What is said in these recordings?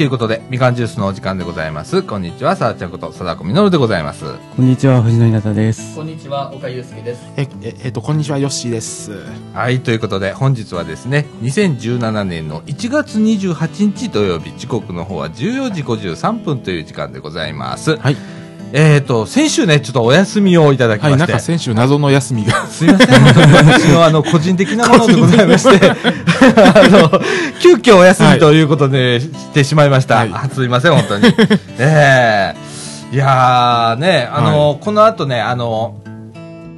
ということで、みかんジュースのお時間でございます。こんにちは、さあちゃんこと、貞子みのるでございます。こんにちは、藤野稲です。こんにちは、岡祐介です。え、え、えっと、こんにちは、ヨッシーです。はい、ということで、本日はですね、2017年の1月28日土曜日、時刻の方は14時53分という時間でございます。はい。えーと、先週ね、ちょっとお休みをいただきまはい、して、なんか先週謎の休みが。すいません、私のあの、個人的なものでございまして、あの、急遽お休みということでしてしまいました。はいあすいません、本当に。ええいやーね、あの、この後ね、あの、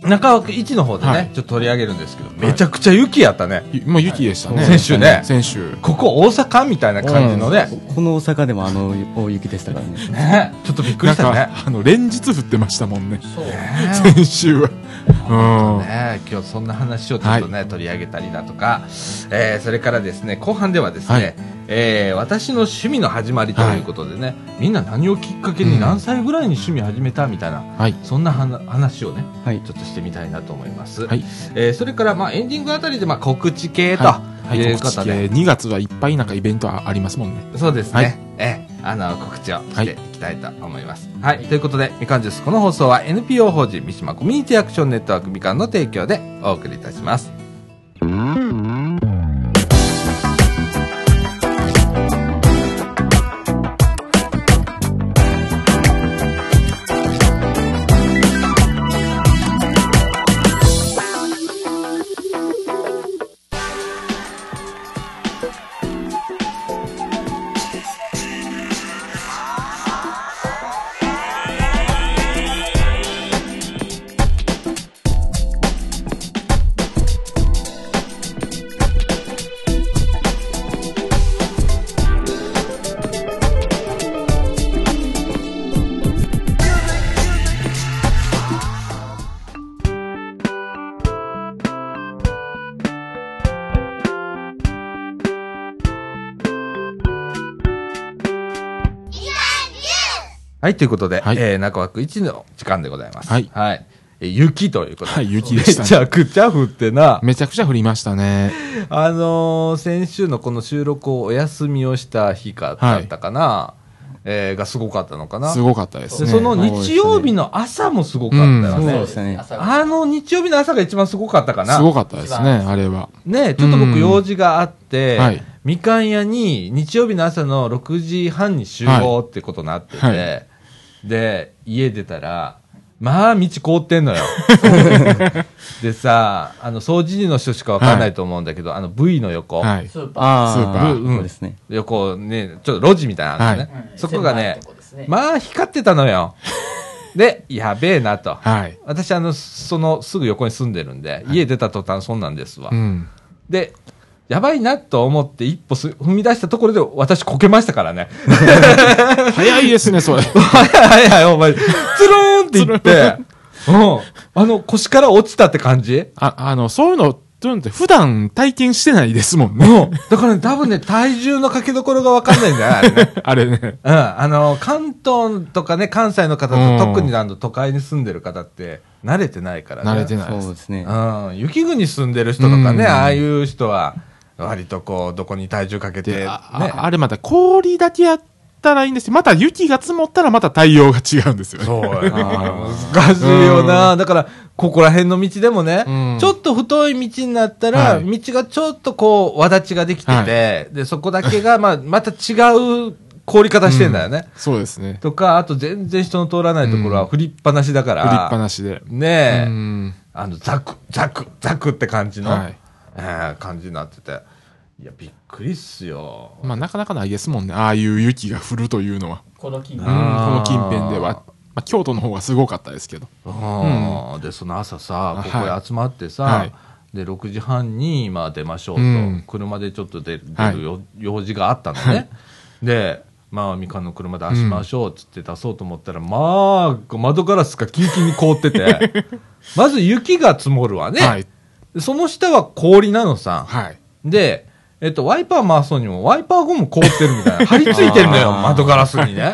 中枠1の方でね、はいちょっと取り上げるんですけど、めちゃくちゃ雪やったね。ゆもう雪でしたね。先週ね先週。ここ大阪みたいな感じのね、この大阪でもあの大雪でしたからね。ね、ちょっとびっくりしたねか。、あの、連日降ってましたもんね。そう。先週は。うん。ね、今日そんな話をちょっとね、取り上げたりだとか、えーそれからですね後半ではですね、はいえー私の趣味の始まりということでね、みんな何をきっかけにうん何歳ぐらいに趣味始めたみたいな、はい。そんな話をねはい。ちょっとしてみたいなと思います、はい。えーそれからまあエンディングあたりでまあ告知系とはい。いう告知系ことで、2月はいっぱいなんかイベントあありますもんね。そうですね、はいえーあの告知をしていきたいと思います。はい、ということで、みかんジュース、この放送は NPO 法人三島コミュニティアクションネットワークみかんの提供でお送りいたします。はい、ということで、はいえー中枠1の時間でございます。はいえー雪ということで。はい雪でしたねめちゃくちゃ降ってな。めちゃくちゃ降りましたね。あのー先週のこの収録をお休みをした日かだったかな、えーがすごかったのかな。すごかったですね。でその日曜日の朝もすごかったよそうね。でしたね。あの日曜日の朝が一番すごかったかな。すごかったですね、あれは。ねちょっと僕うん用事があって、はいみかん屋に日曜日の朝の6時半に集合ってことになってて、はいはで、家出たら、まあ道凍ってんのよ。でさ、あの、掃除時の人しかわかんないと思うんだけど、あの V の横、はい。スーパー。ああ、スーパーうんそうですね。横ね、ちょっと路地みたいなのね、うんそこがねね、まあ光ってたのよ。で、やべえなと。はい。私、あの、そのすぐ横に住んでるんで、家出た途端そんなんですわ。うん。で、やばいなと思って一歩す踏み出したところで私こけましたからね。早いですね、それ。はいはいはい、お前、つるーんって言って、うん。あの、腰から落ちたって感じ？あ、あの、そういうの、トゥンって普段体験してないですもんね。うん。だからね、多分ね、体重のかけどころがわかんないんだよ、あれね。あれね。うん。あの、関東とかね、関西の方うんと、特にあの、都会に住んでる方って、慣れてないからね。慣れてないです。そうですね。うん。雪国に住んでる人とかね、うんああいう人は、割とこう、どこに体重かけて、で、ね。あああれまた氷だけやったらいいんですよ。また雪が積もったらまた対応が違うんですよね。そう難しいよな。だから、ここら辺の道でもね、うんちょっと太い道になったら、はい道がちょっとこう、わだちができてて、はいで、そこだけが、まあ、また違う凍り方してんだよね。そうですね。とか、あと全然人の通らないところは振りっぱなしだから、振りっぱなしで。ねえ、うん。あの、ザク、ザク、ザクって感じの、はい。えー感じになってて。いや、びっくりっすよ。まあ、なかなかないですもんね。ああいう雪が降るというのは。この金うん、あーこの近辺では。まあ、京都の方がすごかったですけど。うんで、その朝さ、ここはいへ集まってさ、はいで、6時半に、まあ出ましょうと、うん車でちょっと出るはい出るよ用事があったのね。で、まあ、みかんの車出しましょうっつって出そうと思ったら、まあ、窓ガラスがキンキンに凍ってて、まず雪が積もるわね。はい。でその下は氷なのさ。はい。で、えっと、ワイパー回そうにも、ワイパーゴム凍ってるみたいな。張り付いてんのよ、窓ガラスにね。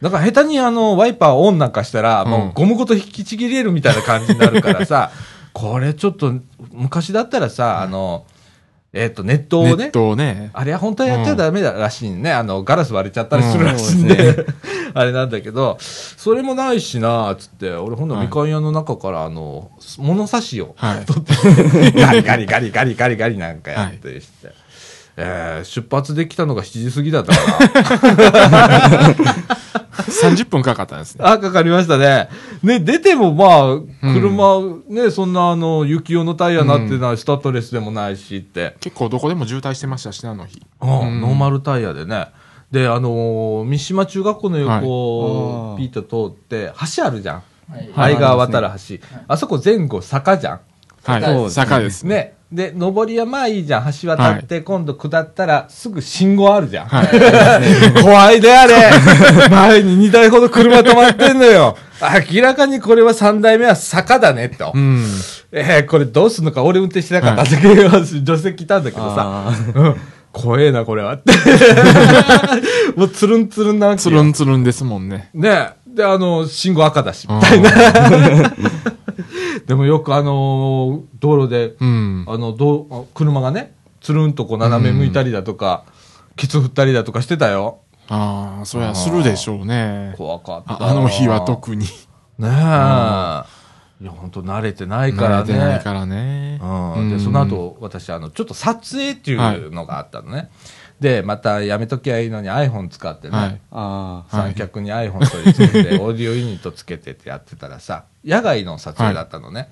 だから下手にあの、ワイパーオンなんかしたら、うんもうゴムごと引きちぎれるみたいな感じになるからさ、これちょっと、昔だったらさ、あの、えっ、と、ネットをねネッ、トをね。あれは本当はやっちゃダメだらしいね。あの、ガラス割れちゃったりするらしいんで、あれなんだけど、それもないしな、つって、俺ほんのみかん屋の中から、あの、物差しをはい。取って、ガリガリガリガリガリガリなんかやってして、えー出発できたのが7時過ぎだったか30分かかったんですね。な。あ、かかりましたね。ね、出てもまあ、車、ね、そんなあの、雪用のタイヤになってない、スタッドレスでもないしって。結構どこでも渋滞してましたしね、あの日。うん、ノーマルタイヤでね。で、あのー三島中学校の横をはいピーッと通って、橋あるじゃん。はいはい相川渡る橋。あそこ前後坂じゃん。はい。そうですね坂ですね。ね。で、上りはまあいいじゃん。橋渡って、今度下ったらすぐ信号あるじゃん。はい。怖いであれ。前に2台ほど車止まってんのよ。明らかにこれは3台目は坂だね、と。うん。えー、これどうすんのか俺運転してなかったんだけど、助手席来たんだけどさ。うん。怖えな、これは。って。もうつるんつるんなわけよつるんつるんですもんね。ねで、あの、信号赤だし、みたいな。でもよくあのー道路で、うん。あの、どう、車がね、つるんとこう斜め向いたりだとか、ケツ振ったりだとかしてたよ。ああ、そりゃするでしょうね。怖かったあ。あの日は特に。ねえ。いや、本当慣れてないから慣れてないね。からね。うん。で、その後、私、あの、ちょっと撮影っていうのがあったのね。で、またやめときゃいいのに iPhone 使ってね。はい。あ三脚に iPhone 取り付けて、オーディオユニットつけてってやってたらさ、野外の撮影だったのね。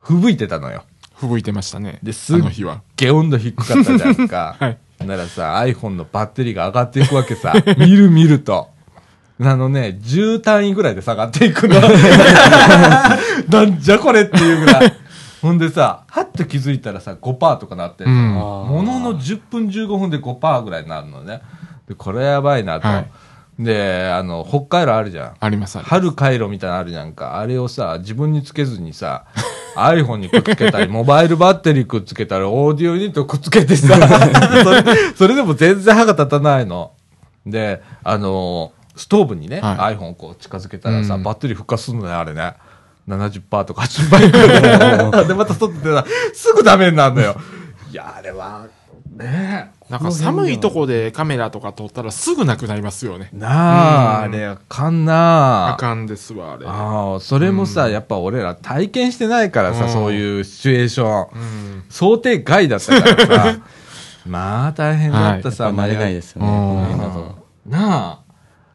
吹雪いてたのよ。吹雪いてましたね。ですあの日は。ゲ温度低かったじゃんか。はいならさ、iPhone のバッテリーが上がっていくわけさ。見る見ると。あのね、10単位ぐらいで下がっていくの。なんじゃこれっていうぐらい。ほんでさ、はっと気づいたらさ、5%とかなって。うんものの10分15分で5%ぐらいになるのね。で、これやばいなと。はいで、あの、北海道あるじゃん。あります春回路みたいなのあるじゃんか。あれをさ、自分につけずにさ、iPhone にくっつけたり、モバイルバッテリーくっつけたり、オーディオユニットくっつけてさ、それそれでも全然歯が立たないの。で、あのストーブにね、は iPhone こう近づけたらさ、うんバッテリー復活するのね、あれね。70%とか80%いくらいで、また外出たら、すぐダメになるのよ。いや、あれは、ねなんか寒いとこでカメラとか撮ったらすぐなくなりますよね。え。なあ、うんあれあかんなあ。あかんですわ、あれ。ああ、それもさ、やっぱ俺ら体験してないからさ、うんそういうシチュエーション。うん。想定外だったからさ。まあ大変だったさ、やっぱ慣れないですよね。なあ。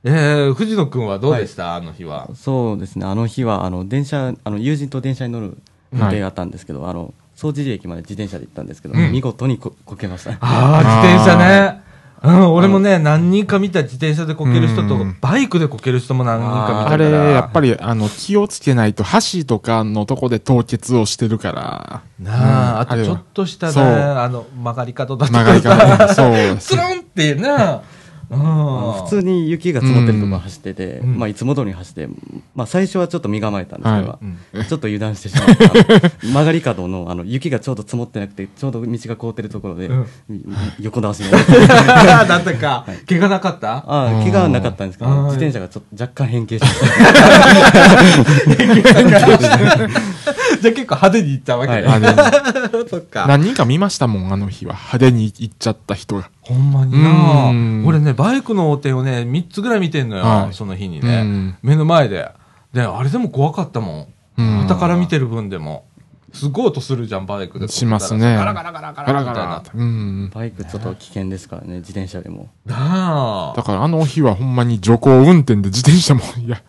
えー、藤野くんはどうでした、あの日は。そうですね、あの日は、あの、電車、あの、友人と電車に乗る予定があったんですけど、あの、総知事駅まで自転車で行ったんですけど、うん。見事にここけました。ああ、自転車ね。うん、俺もね、何人か見た自転車でこける人とうん、バイクでこける人も何人か見たから。あれ、やっぱり、あの、気をつけないと、橋とかのとこで凍結をしてるから、なあ、あうんあれは。とちょっとしたね、あの、曲がり角だと曲がりか方さ、そう。スルンっていうな。うん。普通に雪が積もってるところ走ってて、うんまあ、いつも通りに走って、まあ、最初はちょっと身構えたんですけど、はうんちょっと油断してしまって、あの 曲がり角のあの雪がちょうど積もってなくて、ちょうど道が凍ってるところで、うん横倒しに なって、だったか。怪我なかった？ああ、怪我はなかったんですけど、うん自転車がちょっと若干変形してました。じゃあ結構派手に行ったわけね。あれそっか。何人か見ましたもん、あの日は。派手に行っちゃった人が。ほんまになうん俺ね、バイクの横転をね、3つぐらい見てんのよ、はいその日にうねん。目の前で。で、あれでも怖かったも。うんん旗から見てる分でも。すごい音するじゃん、バイクで。しますねガラガラガラガガラみたいなラガラ。。うん。バイクちょっと危険ですからね、自転車よりも。なあ。だからあの日はほんまに徐行運転で自転車も、いや、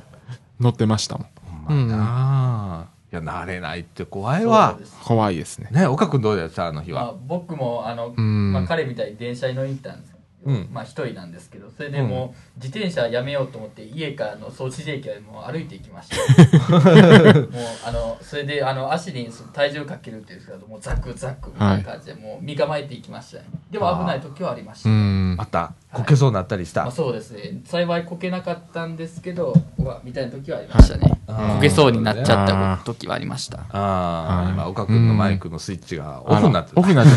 乗ってましたもん。ほんまなあ。いや、慣れないって怖いわ。怖いですね。ね、岡くんどうだった？あの日まあは。、僕もあの、ん。まあ、彼みたいに電車に乗りに行ったんですよ、うん。まあ一人なんですけどそれでもう自転車やめようと思って家からの総知事駅までもう歩いていきました。もうあのそれであの足に体重かけるっていうんですけどもうザクザクみたいな感じで、もう身構えていきましたね。でも危ない時はありました、うん。あ。った。こけそうになったりした。まあ、そうですね。幸いこけなかったんですけどうわみたいな時はありましたね、こけそうになっちゃっあたー時はありました。ああ、はい。今、岡くんのマイクのスイッチがオフになってオフる。になって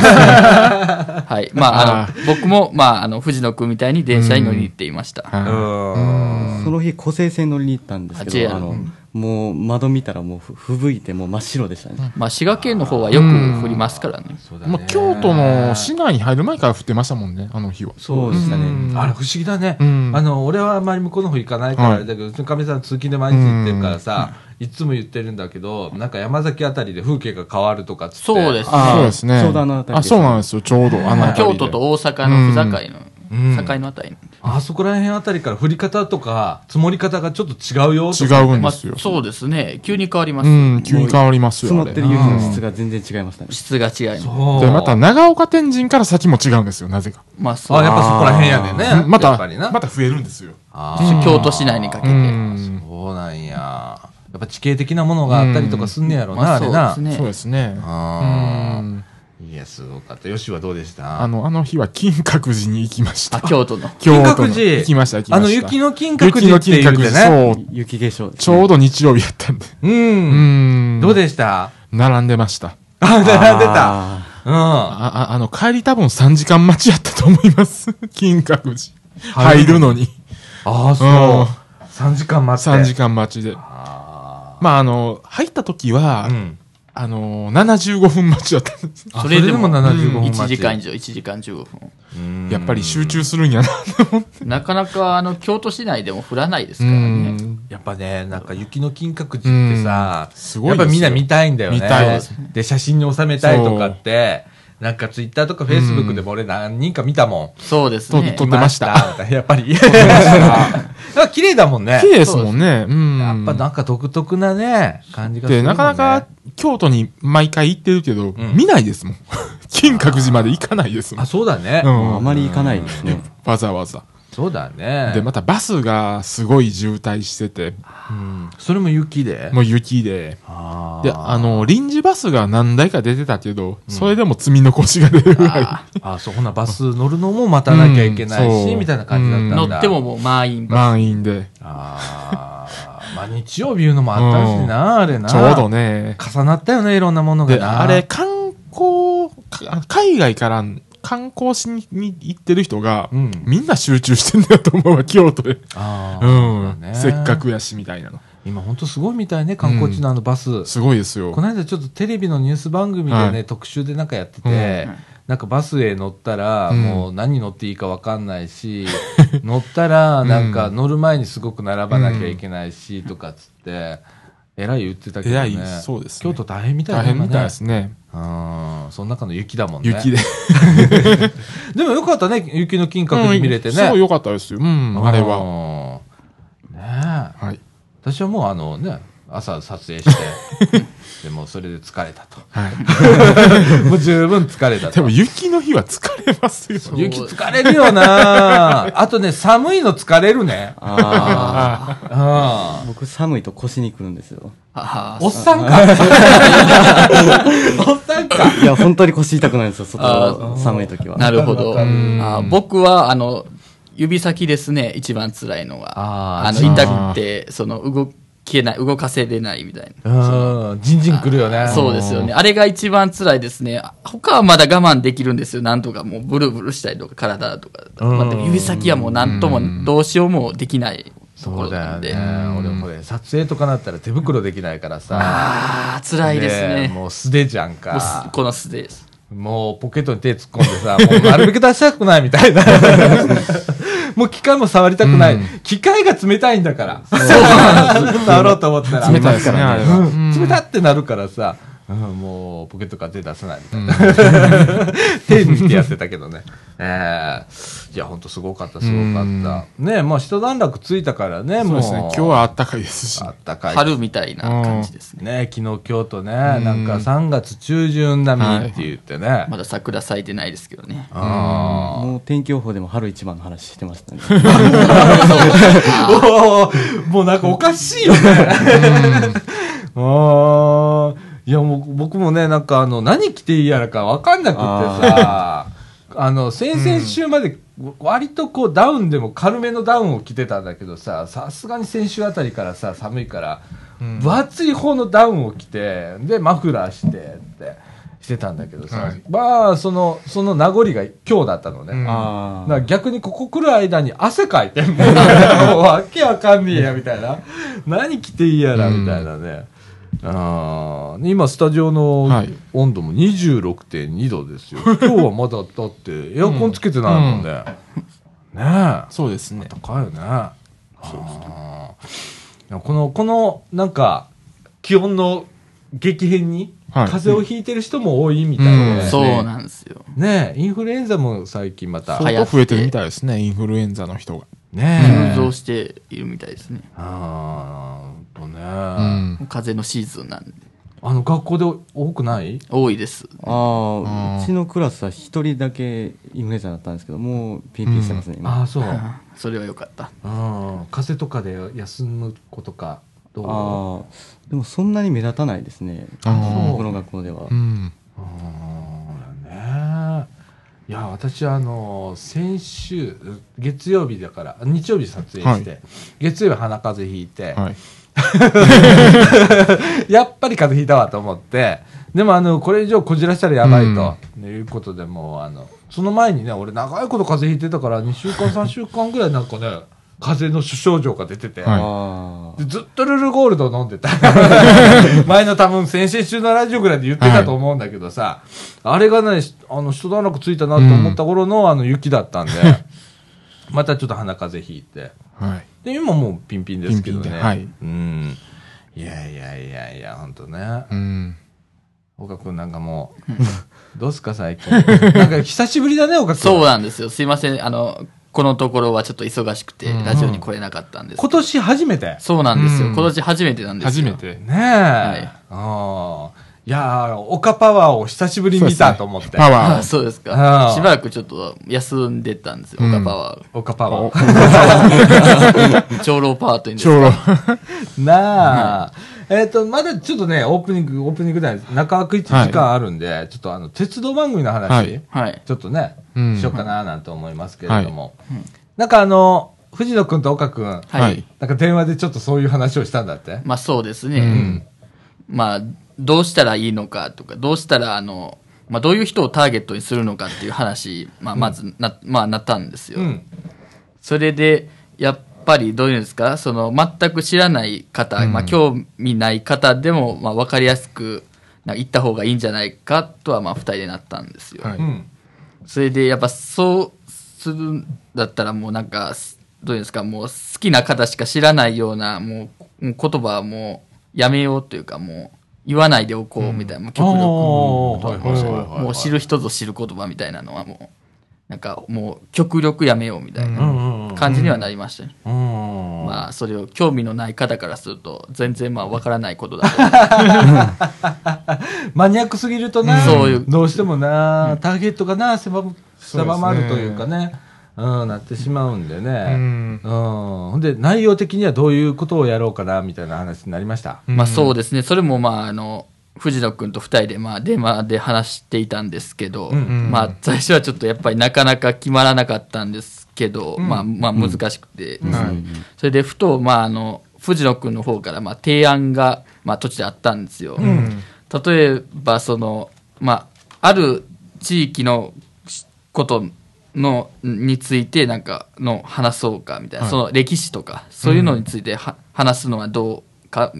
た。はい。まあああの僕もまああの藤野君みたいに電車に乗りに行っていました。その日、湖西線乗りに行ったあんですけど、あの、もう窓見たらもうふ吹雪いてもう真っ白でしたね。まあ、滋賀県の方はよく降りますからね。そうだもう京都の市内に入る前から降ってましたもんね、あの日は。そうでしたね。うん。あれ不思議だね、うん。あの俺はあんまり向こうの方行かないからあれだけど、うちのかみさん通勤で毎日行ってるからさ、いつも言ってるんだけどなんか山崎あたりで風景が変わるとかっつってそうですね。そうですね。ちょうどあの辺りあ、そうなんですよ、ちょうど。あの京都と大阪の府境の、うん境のあたりの。あそこら辺あたりから降り方とか積もり方がちょっと違うよと違うんですよ。そうですね。急に変わります。うん、急に変わりますよ。積もってる雪の質が全然違いましたね。質が違います。そうで、また長岡天神から先も違うんですよ、なぜか。まあ、そう。あやっぱそこら辺やでねまたやっぱりな、また増えるんですよ。京都市内にかけうて。ん。そうなんややっぱ地形的なものがあったりとかすんねやろな、まあ、あれなそうですね。そうですね。あーうんいやすごかったよしはどうでした？あの、あの日は金閣寺に行きました。あ、京都の。京都の金閣寺行きました、行きました。あの雪の金閣寺って言うてねそう。雪化粧ねちょうど日曜日やったんで。うん、うん。どうでした？並んでました。あ並んでたあうんあ、ああの、帰り多分3時間待ちやったと思います。金閣寺。入るのに。ああそう、うん3時間待って3時間待ちで。あまあ、あの、入った時は、ーうんあの、75分待ちだったんです。あそれでも75分1待ち時間以上、1時間15分。うんやっぱり集中するんやな。なかなか、あの、京都市内でも降らないですうからね。ん。やっぱね、なんか雪の金閣寺ってさ、うんすごいやっぱみんな見たいんだよね。見たいで写真に収めたいとかって、なんかツイッターとかフェイスブックでも俺何人か見たもん。そうですね。と撮ってましたやっぱり。綺麗だもんね。綺麗ですもんね。うん。やっぱなんか独特なね、感じがするで、もんね。なかなか京都に毎回行ってるけど、ん見ないですもん。金閣寺まで行かないですもんあ、。そうだね。うんあまり行かないですね。わざわざ。そうだね。で、またバスがすごい渋滞してて、うんそれも雪で？もう雪で。あーで、あの、臨時バスが何台か出てたけど、それでも積み残しが出るぐらい。あ、そう、ほなバス乗るのも待たなきゃいけないし、うんそうみたいな感じだったんだ。乗ってももう満員バ満員で。ああ、まあ日曜日いうのもあったしな、あれな。ちょうどね。重なったよね、いろんなものが。あれ、観光、か海外から観光しに行ってる人が、うんみんな集中してんだと思うわ、京都で。あうーん。ねせっかくやし、みたいなの。今本当すごいみたいね、観光地のあのバス。すごいですよこ。の間ちょっとテレビのニュース番組でね、はい特集でなんかやってて、なんかバスへ乗ったら、うんもう何乗っていいかわかんないし、乗ったらなんか乗る前にすごく並ばなきゃいけないし、とかっつって、えらい言ってたけどね。えらいそうですね京都大変みたい大変みたいでね。すね。うん。その中の雪だもんね。雪で。でもよかったね、雪の金閣寺見れてね。すごい良かったですよ。うん、あれは。は。ねえ。はい。私はもうあのね、朝撮影して、でもうそれで疲れたと。はい。もう十分疲れたと。でも雪の日は疲れますよ。ス。雪疲れるよな あとね、寒いの疲れるね。あうんあ、僕寒いと腰にくるんですよ。あおっさんか？おっさんか？いや、本当に腰痛くなるんですよ、あ外、寒い時は。なるほど。あ僕は、あの、指先ですね、一番辛いのは。あの、痛くて、その、動けない、動かせれないみたいな。うん。じんじんくるよね。そうですよね。あれが一番辛いですね。他はまだ我慢できるんですよ。なんとかもうブルブルしたりとか、体とか。うんまあでも指先はもうなんともどうしようもできないとこそうだよろなんで。ね。俺もこれ、撮影とかなったら手袋できないからさ。ああ、辛いですね。もう素手じゃんか。この素手です。もうポケットに手突っ込んでさ、もうなるべく出したくないみたいな。もう機械も触りたくない。機械が冷たいんだから。触ろうと思ったら。冷たいですね。うん冷たってなるからさ、うんもうポケットから手出せないみたいな。手見てやってたけどね。ええいや、ほんとすごかった、すごかった。ねまあ一段落ついたからね、もう。そうですね。今日はあったかいですしあ。ったかい。春みたいな感じですね。ね昨日京都ね、なんか3月中旬並みって言ってね。まだ桜咲いてないですけどね。あもう天気予報でも春一番の話してましたね。もうなんかおかしいよね。あーいやもう僕もね、なんかあの、何着ていいやらか分かんなくってさ、あの、先々週まで割とこうダウンでも軽めのダウンを着てたんだけどさ、さすがに先週あたりからさ、寒いから、分厚い方のダウンを着て、で、マフラーしてって。してたんだけどさ、はいまあ、その、その名残が今日だったのね。うんあだから逆にここ来る間に汗かいて、もう、もうわけわかんねえや、みたいな。何着ていいやら、みたいなね。あー今、スタジオのはい温度も26.2度ですよ。今日はまだ、だって、エアコンつけてないもんね。ねえ。そうですね。高いよね。あーこの、この、なんか、気温の激変に、はい風邪をひいてる人も多いみたいで、うんそうなんですよ。ねえインフルエンザも最近また、増えてるみたいですね、インフルエンザの人が。ねえ。急増しているみたいですね。あーほんとね、うん。風邪のシーズンなんで。あの、学校で多くない？多いです。ああうんあ、うちのクラスは一人だけインフルエンザだったんですけど、もうピンピンしてますね、今。ああ、そう。それはよかった。うん。風邪とかで休む子とか、どう？ああ、でもそんなに目立たないですね。僕の学校ではう。ん。うんねいや私あの先週月曜日だから日曜日撮影して、はい月曜日鼻風邪ひいて、はい。やっぱり風邪ひいたわと思って。でもあのこれ以上こじらしたらやばいと、いうことでもうあのその前にね俺長いこと風邪ひいてたから2週間 3週間ぐらいなんかね風邪の主症状が出てて、はい。ずっとルルゴールド飲んでた。前の多分先々週のラジオぐらいで言ってたと思うんだけどさ、あれがね、しあの、一段落ついたなと思った頃の、あの雪だったんで、またちょっと鼻風邪ひいて。はい。で、今もうピンピンですけどね。ピンピンではいうん。いやいやいやいや、ほんとね。うん。岡くんなんかもう、どうすか最近？なんか久しぶりだね、岡くん。そうなんですよ。すいません。あの、このところはちょっと忙しくて、うんラジオに来れなかったんです。今年初めて？そうなんですよ。うん今年初めてなんですよ。初め。て。ねえ。ああ。いやー、岡パワーを久しぶりに見たと思って。パワあー。そうです。かしばらくちょっと休んでたんですよ、うんオカパワ岡パワー。ー。長老パートにです長老。なあ。えっ、と、まだちょっとね、オープニング、オープニングで中枠1時間あるんで、ちょっとあの、鉄道番組の話。ちょっとね、うんしようかななんて思いますけれども。なんかあの、藤野くんと岡くん、なんか電話でちょっとそういう話をしたんだって？まあそうですね。うんまあ、どうしたらいいのかとか、どうしたら、あの、まあどういう人をターゲットにするのかっていう話、まあまずな、まあなったんですよ。うん。それで、やっぱりどういうんですか、その全く知らない方、うんまあ興味ない方でも、まあわかりやすく、なんか言った方がいいんじゃないかとは、まあ二人でなったんですよ。はいうん。それでやっぱそうするんだったらもうなんかどういうんですか？もう好きな方しか知らないようなもうもう言葉はもうやめようというかもう言わないでおこうみたいな、もう極力おーはいはい知る人ぞ知る言葉みたいなのはもうなんかもう極力やめようみたいうんうなんうん。感じにはなりましたね、うん。まあそれを興味のない方からすると全然まあわからないことだと。マニアックすぎるとな、そういう。どうしてもな、ターゲットがな、狭まるというかね、うん、なってしまうんでうね。ん。うん。ほんで、内容的にはどういうことをやろうかな、みたいな話になりました？まあそうですね。それもまああの、藤野くんと二人でまあ電話で話していたんですけど、うんまあ最初はちょっとやっぱりなかなか決まらなかったんですけど、まあまあ難しくて、はい。それでふとまああの、藤野くんの方からまあ提案がまあ途中であったんですよ。うん。例えばその、まあ、ある地域のことのについてなんかの話そうかみたいな、はい。その歴史とかそういうのについては、話すのはどうか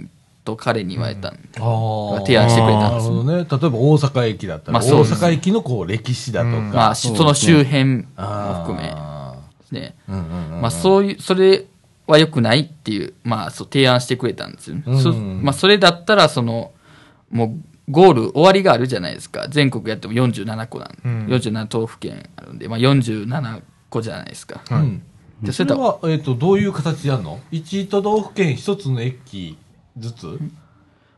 と彼に言われたんで、提案してくれたんです。なるほどね。例えば大阪駅だったら、大まあそうです阪駅のこう歴史だとか。うん。まあ、しその周辺も含めね、うんうんうんまあ、そういうそれは良くないっていう,、まあ、そう提案してくれたんですよね、うんそまあ、それだったらそのもうゴール終わりがあるじゃないですか。全国やっても47個なん、うん。47都府県あるんで、まあ、47個じゃないですか、はい。うん。でそれとそれは、えっ、と、どういう形でやるの ?1 都道府県1つの駅ずつ？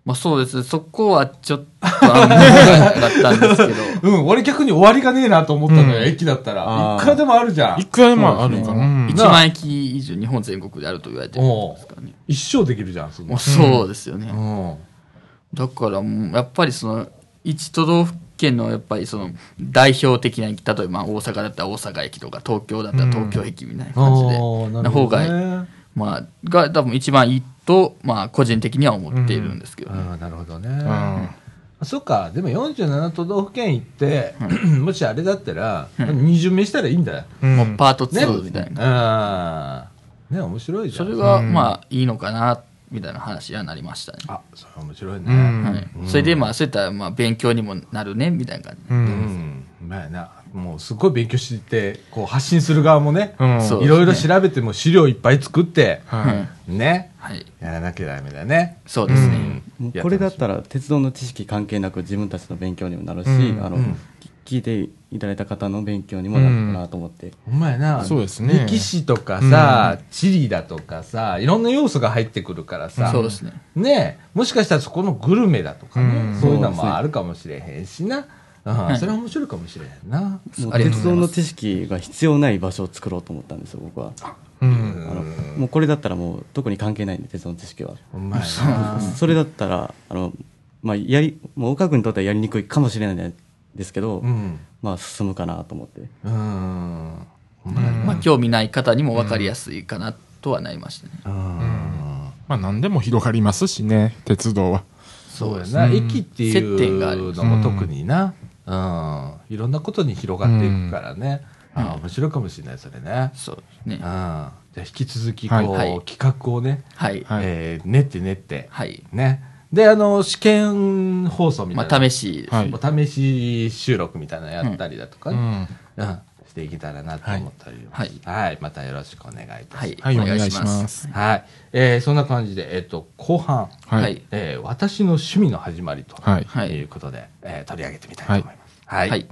まあ、そうです。そこはちょっとあんまりだったんですけど。うん、俺逆に終わりがねえなと思ったのよ、うん。駅だったら。いくらでもあるじゃん。い。くらでもあるんかな。うん。1万駅以上日本全国であると言われてるんおですからね一生できるじゃん、そもうそうですよね、うん。だからもうやっぱりその一都道府県のやっぱりその代表的な駅例えばまあ大阪だったら大阪駅とか東京だったら東京駅みたいな感じで、あーなな方るほどねが、まあ、が多分一番いいと、まあ、個人的には思っているんですけど、ねああ、なるほどね。うん。そっか、でも47都道府県行って、もしあれだったら、二巡目したらいいんだよ。うんもうパートね。2みたいな。な。ね、面白いじゃん。それが、まあ、いいのかな、みたいな話にはなりましたね。あ、それ面白いね。うんはい。それで、まあ、そういったら、まあ、勉強にもなるね、みたいな感じ。う。うんん。まあな、もうすごい勉強して、こう発信する側もね、うん。そういろいろ調べても資料いっぱい作って、はい。ね、はい。やらなきゃダメだね。そうですね。これだったら鉄道の知識関係なく自分たちの勉強にもなるし、うんあのうんき聞いていただいた方の勉強にもなるかなと思って、お前な、そうですね。歴史とかさ、地理だとかさ、いろんな要素が入ってくるからさ、そうですね。ねえ、もしかしたらそこのグルメだとかね、うん。そういうのもあるかもしれへんしな。うん、それは面白いかもしれへんな。鉄道の知識が必要ない場所を作ろうと思ったんですよ僕は。うん。あのもうこれだったらもう特に関係ないんで鉄道の知識は。お前な。それだったらあの、まあ、やりもう岡君にとってはやりにくいかもしれないんですけど、うん。まあ進むかなと思ってうん。まあ、興味ない方にも分かりやすいかな、とはなりましたね。うん。まあ何でも広がりますしね、鉄道は。そうやな。駅ってい接点があるうのも特にな。うん。いろんなことに広がっていくからね。あ面白いかもしれない、それね。そうですねうん。じ。ゃあ引き続き、こう、はいはい企画をね、はい。はいえー練って練って、はい。ね。で、あの、試験放送みたいな。まあ、試し。はいお試し収録みたいなのやったりだとかね、うん。うんしていけたらなと思ったりはいはい、またよろしくお願いいたします。はい。はい、お願いします。はい。えーそんな感じで、えっ、と、後半、ははいい。えー私の趣味の始まりと、はいはいいうことで、えー取り上げてみたいと思います。はい。はい。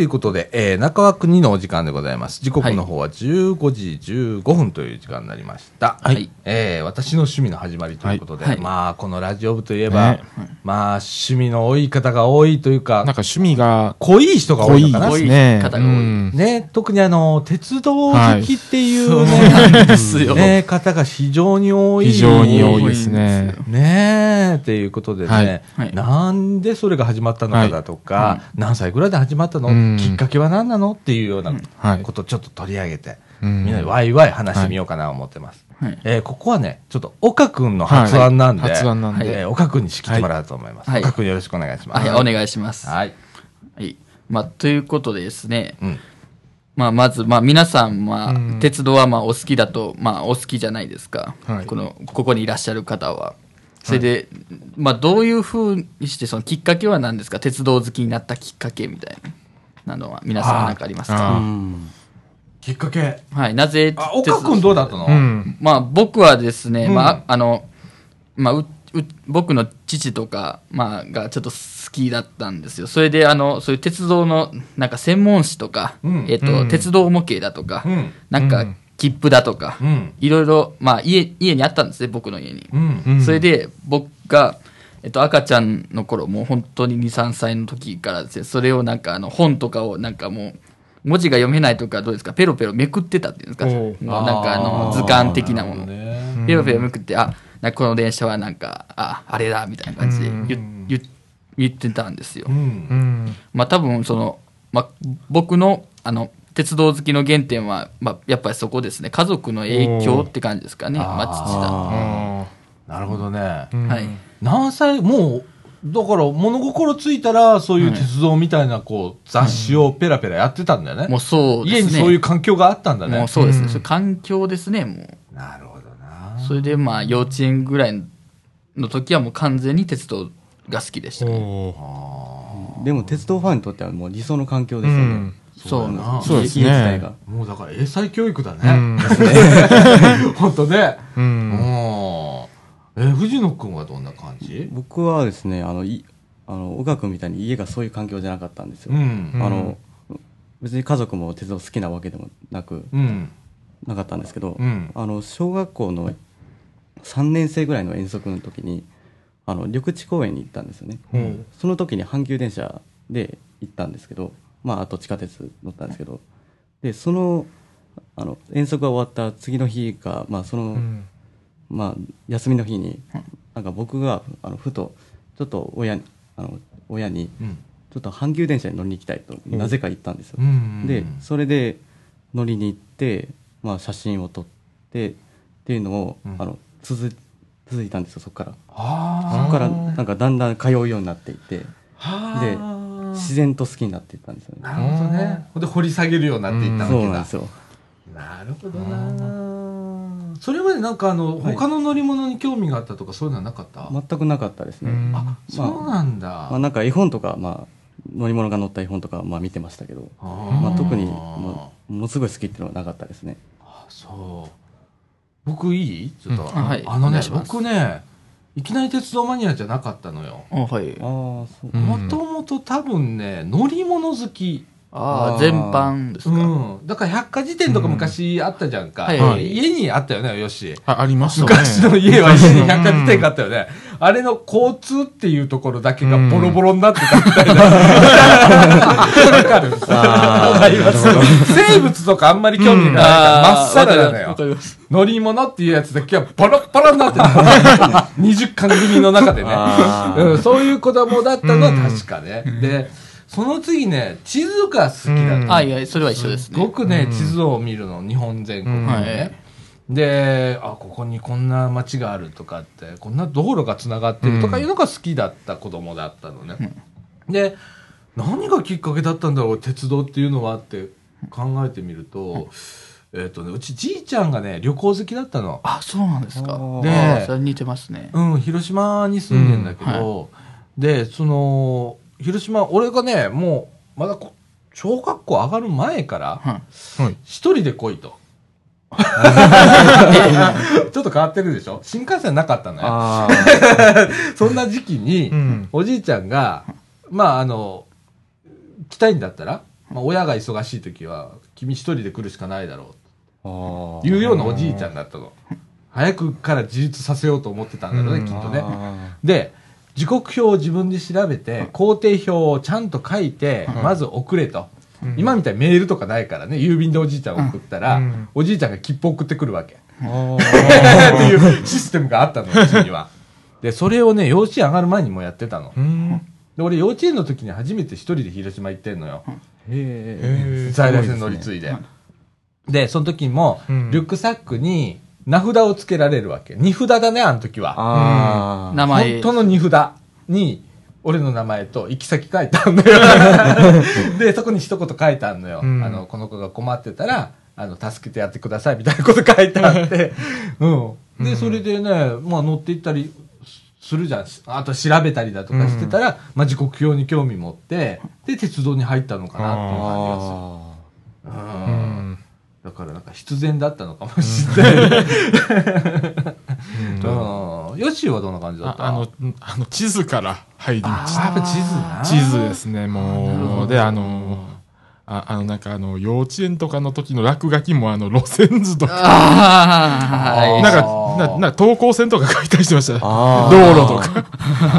ということで、えー中枠2のお時間でございます。時刻の方は15時15分という時間になりました。はい。えー私の趣味の始まりということで、はい。はい。まあ、このラジオ部といえば、ね。まあ、趣味の多い方が多いというかなん、か趣味が濃い人が多濃いいのかな。濃い方が多い。うん。ね、特にあの、鉄道好きっていうね、そうなんですよ。ね、方が非常に多い。非常に多いですね。ねえ、っていうことでね、はい。はい。なんでそれが始まったのかだとか、何歳ぐらいで始まったの、うん。きっかけは何？なのっていうようなはいことをちょっと取り上げて、うんみんなでワイワイ話してみようかなと思ってます。はい。えーここはね、ちょっと岡くんの発案なんで、はい発案なんでえー岡くんに仕切ってもらうと思います。はい岡くんよろしくお願いします。はい、お願いします。ははい。い。まあ、ということでですね、うん。まあ、まず、まあ、皆さん、まあ、うん鉄道は、まあ、お好きだと、まあ、お好きじゃないですか。はいこの、ここにいらっしゃる方は。それで、まあ、どういうふうにして、そのきっかけは何ですか？鉄道好きになったきっかけみたいなのは、皆さんは何かありますあかうんきっかけ。はい。なぜ、あ、岡くんどうだったの？うん。まあ僕はですね、うんまああの、まあうう僕の父とか、まあ、がちょっと好きだったんですよ。それであのそういう鉄道のなんか専門誌とか、うんえっ、と、うん鉄道模型だとか、うんなんかうん切符だとか、うん。いろいろまあ家家にあったんですね僕の家に。うん。うんそれで僕がえっと、赤ちゃんの頃もう本当に23歳の時からですねそれをなんかあの本とかをなんかもう文字が読めないとかどうですかペロペロめくってたっていうんですかなんかあの図鑑的なものね。ペロペロめくって、あ、なこの電車はなんか、あ、あれだ、みたいな感じで言,、うん言言ってたんですよ。うんう。ん。まあ多分その、まあ僕の、あの、鉄道好きの原点は、まあやっぱりそこですね。家族の影響って感じですかね。まあ父ああなるほどね。あ。だ。はい。何歳、もう、だから物心ついたら、そういう鉄道みたいな、こう、雑誌をペラペラやってたんだよね。もうそうですね。家にそういう環境があったんだねもう。そうですね。うん環境ですね、もなるほどなう。。それでまあ幼稚園ぐらいの時はもう完全に鉄道が好きでしたね。でも鉄道ファンにとってはもう理想の環境ですよね、うん。そうだなそうですね。もうだから英才教育だうね。ん。本当ね。う。うんん。え、藤野くんはどんな感じ？僕はですね、あの、いあの、岡君みたいに家がそういう環境じゃなかったんですよ。うん。あの、別に家族も鉄道好きなわけでもなく、うん。なかったんですけど、うん。あの、小学校の3年生ぐらいの遠足の時に、あの、緑地公園に行ったんですよね。うん。その時に阪急電車で行ったんですけど、まあ、あと地下鉄乗ったんですけど、で、その、あの、遠足が終わった次の日か、まあ、その、うんまあ、休みの日に、なんか僕が、あの、ふと、ちょっと親に、あの、親に、うん。ちょっと阪急電車に乗りに行きたいと、なぜか言ったんですよ。うん。で、それで乗りに行って、まあ、写真を撮ってっていうのを、うんあの続続いたんですよそこからあそこからなんかだんだん通うようになっていってあ。では自然と好きになっていったんですよねなるほどね。で掘り下げるようになっていったわけだ。そうなんですよなるほどな。それまでなんかあの、はい。他の乗り物に興味があったとかそういうのはなかった、全くなかったですね、うん。あ、そうなんだ。まあ、なんか絵本とか、まあ、乗り物が乗った絵本とか、まあ、見てましたけど、まあ、特にもうものすごい好きっていうのはなかったですね。あそう。僕いい？ちょっと、うん。あはい。あのね僕ね、いきなり鉄道マニアじゃなかったのよ。あはい。ああそう、うんもともと多分ね、乗り物好き。ああ全般ですか、うん。だから百科事典とか昔あったじゃんか。はいはい家にあったよね、よし。あ、ありましたね。昔の家は家に百科事典があったよね。あれの交通っていうところだけがボロボロになってたみたいな。わかるわかります生物とかあんまり興味がないから、まっさらなのよわ。かります乗り物っていうやつだけはボロッボロになってた。20巻組の中でね。うん、そういう子供だったのは確かね。で、その次ね、地図が好きだった。はいはいそれは一緒ですすごねくね、地図を見るの、日本全国のね。で、あ、ここにこんな街があるとかって、こんな道路がつながってるとかいうのが好きだった子供だったのね。で、何がきっかけだったんだろう、鉄道っていうのはって考えてみると、えっとね、うちじいちゃんがね、旅行好きだったの。あそうなんですか。あであそれ似てますね。うん、広島に住んでんだけど、で、その、広島、俺がね、もう、まだこ小学校上がる前から。一人で来いと。ちょっと変わってるでしょ？新幹線なかったのよ。あ そんな時期に、うんおじいちゃんが、まあ、あの、来たいんだったら、まあ、親が忙しい時は、君一人で来るしかないだろあう。いうようなおじいちゃんだったの。早くから自立させようと思ってたんだろうね、うんきっとね。あで、時刻表を自分で調べて、工程表をちゃんと書いて、はいまず送れと。うん今みたいにメールとかないからね、郵便でおじいちゃん送ったら、うんおじいちゃんが切符送ってくるわけ。あ っていうシステムがあったの、うちには。で、それをね、幼稚園上がる前にもやってたの。うん。で、俺幼稚園の時に初めて一人で広島行ってんのよ。在来線乗り継いで。で、その時も、うんリュックサックに名札をつけられるわけ。荷札だね、あの時は。ああ名前本当の荷札に、俺の名前と行き先書いてあんのよ。で、そこに一言書いてあんのよ。うんあの、この子が困ってたら、あの、助けてやってくださいみたいなこと書いてあって、うん。で、うんそれでね、まあ乗っていったりするじゃん。あと調べたりだとかしてたら、まあ時刻表に興味持って、で、鉄道に入ったのかなっていう感じがする。あううんん。だからなんか必然だったのかもしれない。ヨッシーはどんな感じだった？ああの、あの、地図から入りました。あーやっぱ地図な。地図ですね、もどう。で、あの、ああの、なんかあの、幼稚園とかの時の落書きも、あの、路線図とか、なんあか、ーな、な、等高線とか書いたりしてました。あー道路とか。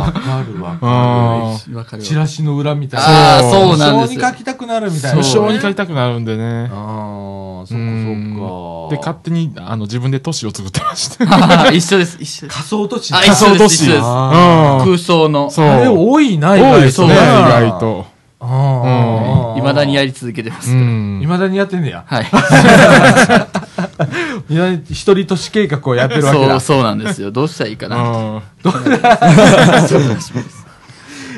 わかるわかるる。チラシの裏みたいな。ああそうなんですに書きたくなるみたいな。無そう償に書きたくなるんでね。ああ、そっかそっか。で、勝手に、あの、自分で都市を作ってました。一緒です 一緒です仮想都市仮想都市。空想のそう。あれ多いな、多いですね、意意外と。いまだにやり続けてますうん。いまだにやってんねや。はいいまだに一人都市計画をやってるわけだ。そうそうなんですよ。どうしたらいいかな。うん。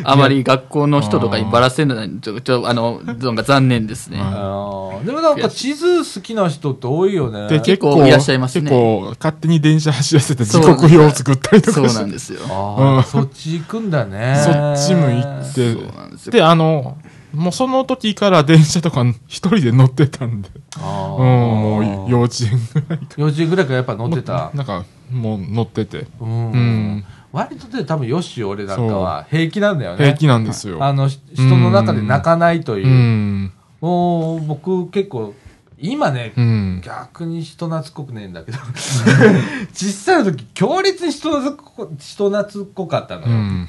あまり学校の人とかにばらせないちょちょあのなんか残念ですね。でもなんか地図好きな人って多いよね。で、結構、結構いらっしゃいますね。結構、勝手に電車走らせて時そう。刻表を作ったりとかそうなんですよ。ああ、うんそっち行くんだね。そっち向いて。そうなんですよ。で、あの、もうその時から電車とか一人で乗ってたんで。あうん、もーう幼稚園ぐらいか。幼稚園ぐらいからやっぱ乗ってた？なんか、もう乗ってて。うんうん割とで多分ヨッシー俺なんかは平気なんだよね。平気なんですよ。あの、し人の中で泣かないというう。ん。もう、僕結構、今ね、うん。逆に人懐っこくねえんだけど、小さい時強烈に人懐っこ人懐っこかったのよ。うん。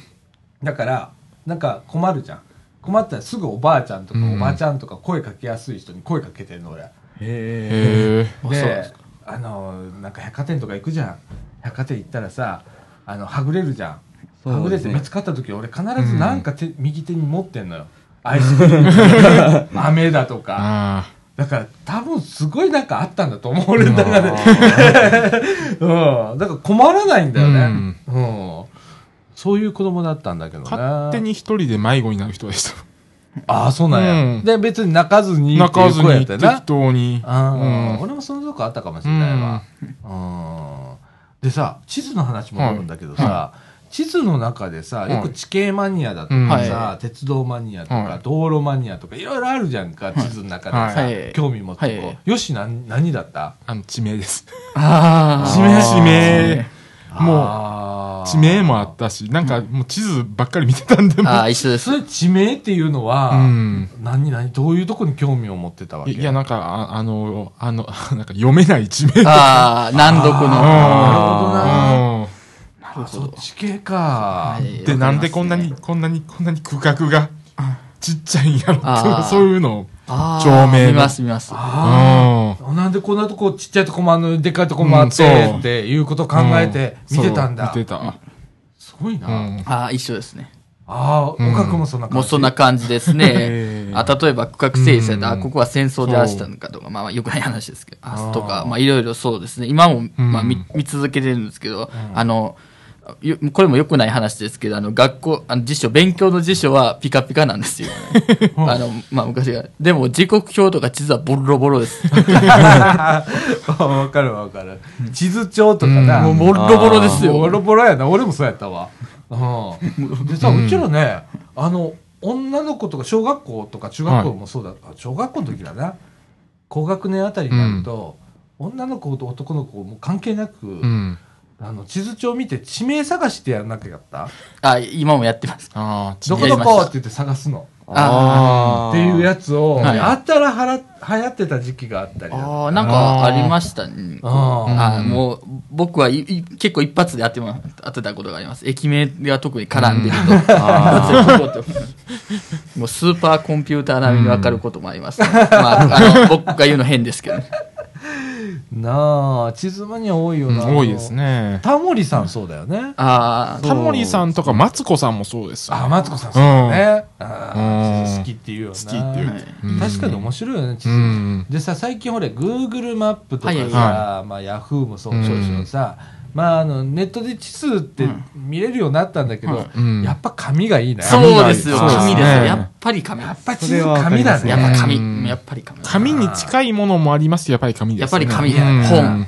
だから、なんか困るじゃん。困ったらすぐおばあちゃんとかうんおばちゃんとか声かけやすい人に声かけてんの俺。へへえ。で、あの、なんか百貨店とか行くじゃん。百貨店行ったらさ、あの、はぐれるじゃん。はぐれて見つかった時俺必ずなんか手、右手に持ってんのよ。アイスクリームとか、飴だとか。あだから多分すごいなんかあったんだと思う俺の中で。うん。だから困らないんだよね。うん。そういう子供だったんだけどね。あ。勝手。に一人で迷子になる人でした。ああ、そうなんや。うんで、別に泣かずに泣かずに適。当に。ああ、うん俺もそのとこあったかもしれないわ。うん。でさ、地図の話戻るんだけどさ、地図の中でさ、よく地形マニアだとかさ、は鉄道マニアとか、はい道路マニアとか、いろいろあるじゃんか、地図の中でさ、はい興味持ってこう。はいよし、何、何だった？あの、地名です。あ地名地名。もう、地名もあったし、なんかもう地図ばっかり見てたんで、もああ、一緒ですそ。れ地名っていうのは、うん何、何、どういうとこに興味を持ってたわけ？いや、なんか、ああの、あの、なんか読めない地名とか。ああ、難読の。なるほどなそっち系か。はいで、なんでこんなに、こんなに、こんなに区画がちっちゃいんやろそういうのを。ああ、町名の見ます見ます。ああ。なんでこんなとこちっちゃいとこもあんのにでっかいとこもあって、うんっていうことを考えて見てたんだ。そう見てた。すごいな。うんああ、一緒ですね。ああ、岡君もそんな感じ。もうそんな感じですねあ例えば区画整理された、うんあここは戦争でああしたのかとか、まあまあよくない話ですけど、あとか、まあいろいろそうですね。今も、まあ見見続けてるんですけど、あの、よこれも良くない話ですけど、あの、学校、あの辞書、勉強の辞書はピカピカなんですよ、あの、まあ昔は。でも時刻表とか地図はボロボロです。わかるわかる。地図帳とかな。もうボロボロですよボロボロやな。俺もそうやったわ。うん。でさ、うちらね、あの、女の子とか小学校とか中学校もそうだ。あ小学校の時だな。高学年あたりになると、女の子と男の子も関係なく、うん。あの、地図帳見て地名探してやらなきゃやった？あ、今もやってます。ああ、地どこどこって言って探すの？あっていうやつを、はいあったらはら流行ってた時期があったりああ、なんかありましたね。ああもう、僕はいい結構一発で当てま、当てたことがあります。駅名が特に絡んでると。一発でポコッともうスーパーコンピューター並みに分かることもあります、まあ、あの、僕が言うの変ですけどね。なあ、地図マニア多いよな。うん多いです。ね。タモリさんそうだよね。ああ、タモリさんとかマツコさんもそうですよね。あ、マツコさんそうだね。あうん好きっていうよな。好きっていうはいうん確かに面白いよね、地図。うん。でさ、最近ほれ、Google マップとかはいはいさ、まあ Yahoo もそうそうそうさ、まああの、ネットで地図って見れるようになったんだけど、うんやっぱ紙がいいね。そうですよ、紙ですよ。やっぱり紙。やっぱ地図紙だね。やっぱ紙。うんやっぱり紙。紙に近いものもありますやっぱり紙です、ね。やっぱり紙だようん本。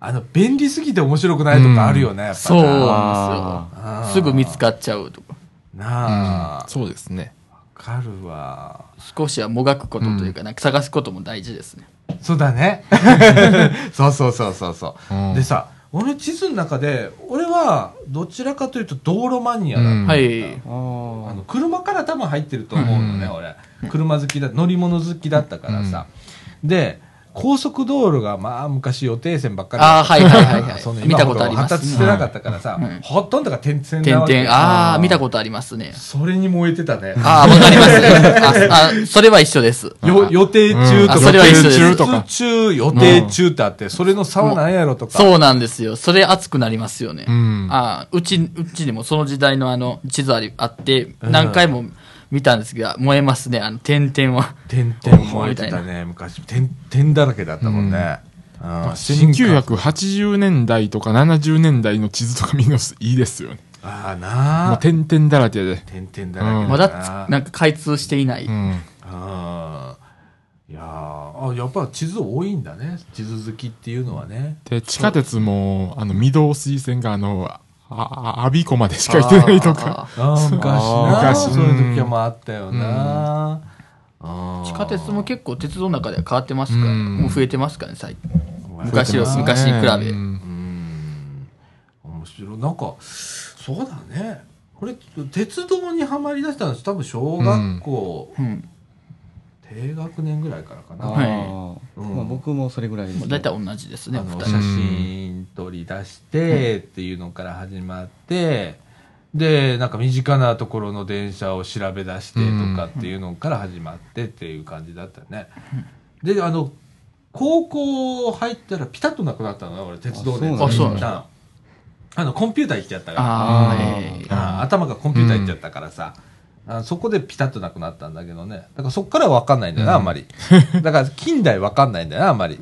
あの、便利すぎて面白くないとかあるよね、やっぱそうなんですよ。すぐ見つかっちゃうとか。なあ、そうですね。わかるわ。少しはもがくことというか、なんか探すことも大事ですね。そうだね。そうそうそうそうそう、うんでさ、俺地図の中で、俺はどちらかというと道路マニアだった。うんはい。あの車から多分入ってると思うのね、俺。車好きだ、乗り物好きだったからさ。で、高速道路がまあ昔予定線ばっかりあーはいはいはいはい その見たことあります発達してなかったからさ、うんほとんどが点線点々。ああ、見たことありますね。それに燃えてたね。ああ、わかります。あ、あ、それは一緒です。よ予定中とか、うんあそれは一緒です予定中中、予定中ってあって、それの差は何やろとか。そうなんですよ。それ熱くなりますよね。うんああ、うち、うちにもその時代のあの、地図あり、あって、何回も見たんですが、燃えますね。あの、点々は。点々 燃えてたね、昔。点、点だらけだったもんね。うん1980年代とか70年代の地図とか見るのいいですよね。ああもなあ。う点々だらけで。点々だらけうんまだなんか開通していない。うん。あーいやーあやっぱ地図多いんだね地図好きっていうのはねで、地下鉄も、あの、御堂水線が、あの、あ、あ、アビコまでしか行ってないとか。昔な。昔。そういう時はもうあったよな。地下鉄も結構鉄道の中では変わってますから、うん。もう増えてますからね最近。昔は昔に比べ、うん。うん。面白い。なんか、そうだね。これ、鉄道にはまりだしたのは多分小学校、うん低学年ぐらいからかな。はい。うん。まあ、僕もそれぐらいです、大体同じですねあの二写人真撮り出してっていうのから始まって、で、なんか身近なところの電車を調べ出してとかっていうのから始まってっていう感じだったね。で、あの、高校入ったらピタッとなくなったのよ、俺、鉄道で。あそうなん一旦あの、コンピューター行っちゃったから。頭がコンピューター行っちゃったからさ、あそこでピタッとなくなったんだけどね。だからそこからは分かんないんだよな、あんまり。だから近代分かんないんだよな、あんまり。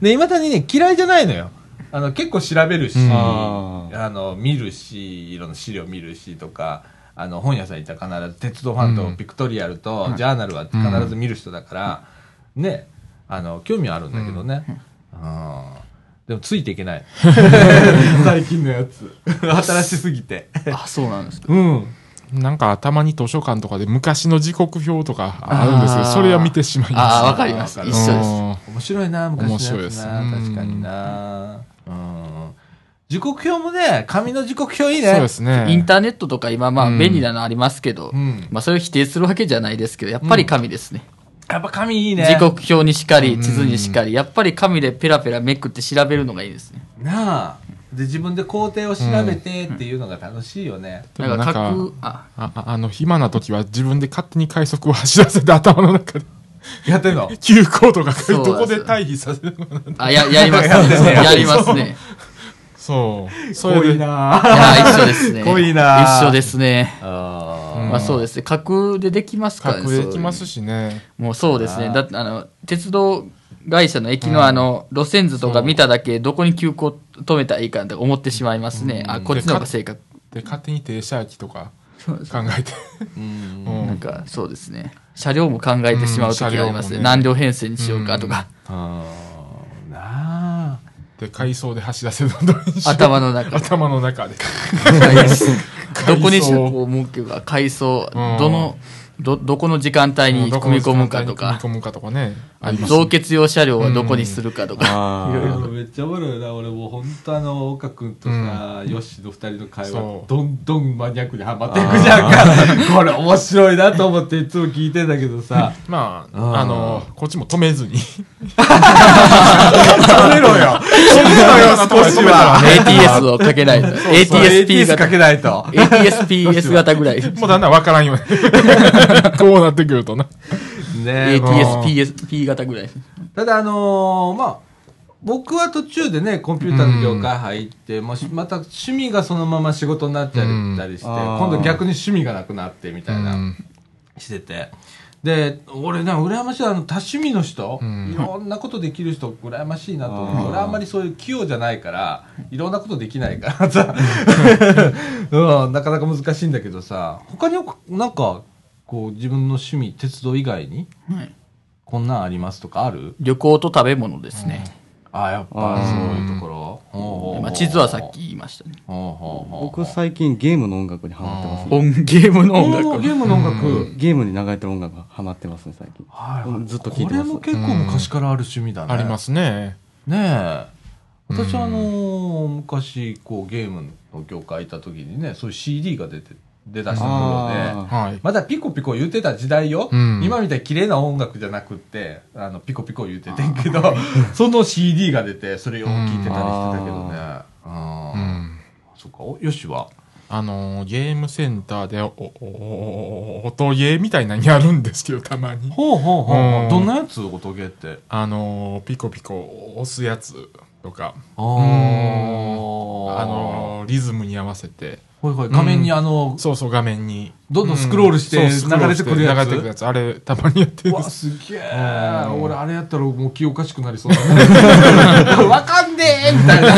で、いまだにね、嫌いじゃないのよ。あの、結構調べるし、うんああの、見るし、いろんな資料見るしとか、あの、本屋さん行ったら必ず鉄道ファンとうんピクトリアルとジャーナルは必ず見る人だから、ね、あの、興味はあるんだけどね。うんでもついていけない。最近のやつ。新しすぎて。あそうなんですかうん。なんかたまに図書館とかで昔の時刻表とかあるんですけど、それは見てしまいます。ああわかります一緒ですうん面白いな、昔のやつな。面白いです確かにな。うん。時刻表もね、紙の時刻表いいね。そうですね。インターネットとか今まあうん便利なのありますけど、うんまあそれを否定するわけじゃないですけどやっぱり紙ですね、やっぱ紙いいね。時刻表にしかりうん地図にしかりやっぱり紙でペラペラめくって調べるのがいいですねなあ。で、自分で工程を調べてっていうのが楽しいよね。でもなんかなんかああああの、暇な時は自分で勝手に快速を走らせて頭の中で、やってんの？急行とか書いてそうどこで退避させるのかな。あややりますね。やりますね。そう。そ濃いな一緒ですね。濃いな。一緒ですね。あうん。まあそうですね。架空でできますからね。格できますしね。もうそうですね。だってあの、鉄道会社の駅のあの、路線図とか見ただけ、どこに急行止めたらいいかなと思ってしまいますね。あ、こっちの方が正確。で、勝手に停車駅とか考えて。なんか、そうですね。車両も考えてしまう時がありますね。何両編成にしようかとか、あーなあ。で、回送で走らせるの頭の中で。頭の中で。どこにし回送こう向けば、階層、うんどの、ど、どこの時間帯に組み込むかとか、組み込むかとかね。増血用車両はどこにするかとか、いろいろ。めっちゃおもろいな俺もう本当あの岡君とさ、ヨッシーの二人の会話どんどんマニアックにはまっていくじゃんか。これ面白いなと思っていつも聞いてんだけどさ。まあ、うんあの、こっちも止めずに。止めろよ。止めろよ少しは。ATS をかけないと。ATSP ATS か型。けないと。ATSPS 型ぐらい。もうだんだんわからんよね。こうなってくるとな。ね。ATSPSP 型ぐらい。ただあのーまあ僕は途中でねコンピューターの業界入って、もうしまた趣味がそのまま仕事になっちゃったりして、今度逆に趣味がなくなってみたいな、うん。してて。で、俺ね、羨ましい、あの、多趣味の人、うん。いろんなことできる人、羨ましいなと思う。俺あんまりそういう器用じゃないから、いろんなことできないからさ、うん、なかなか難しいんだけどさ、他になんか、こう、自分の趣味、鉄道以外に、はいこんなんありますとかある？旅行と食べ物ですね。あやっぱそういうところ？ほうほうほうまあ、地図はさっき言いましたね。ほうほうほう僕最近ゲームの音楽にハマってますね。音ゲームの音おー楽。ゲームの音楽。ゲームに流れてる音楽がハマってますね、最近。はいずっと聴いてますこれも結構昔からある趣味だね。ありますね。ねえ私うんあのー昔こうゲームの業界いた時にねそういう CD が出て出だした頃で。あはい。まだピコピコ言ってた時代よ、うん。今みたいに綺麗な音楽じゃなくってあのピコピコ言っててんけど その CD が出てそれを聴いてたりしてたけどね。うんうん。そっか。およしは？あのーゲームセンターでお、お、音ゲーみたいなのやるんですけど、たまに。ほうほうほうほうんうどんなやつ音ゲーってあのーピコピコ押すやつとか、あのーリズムに合わせて、はいはい画面にあのそうそう画面に。どんどんスクロールして流れてくるやつ？流れてくるやつ。あれ、たまにやってるんうわ、です。すげえ。うん俺、あれやったらもう気おかしくなりそうだね。わかんねえみたいな。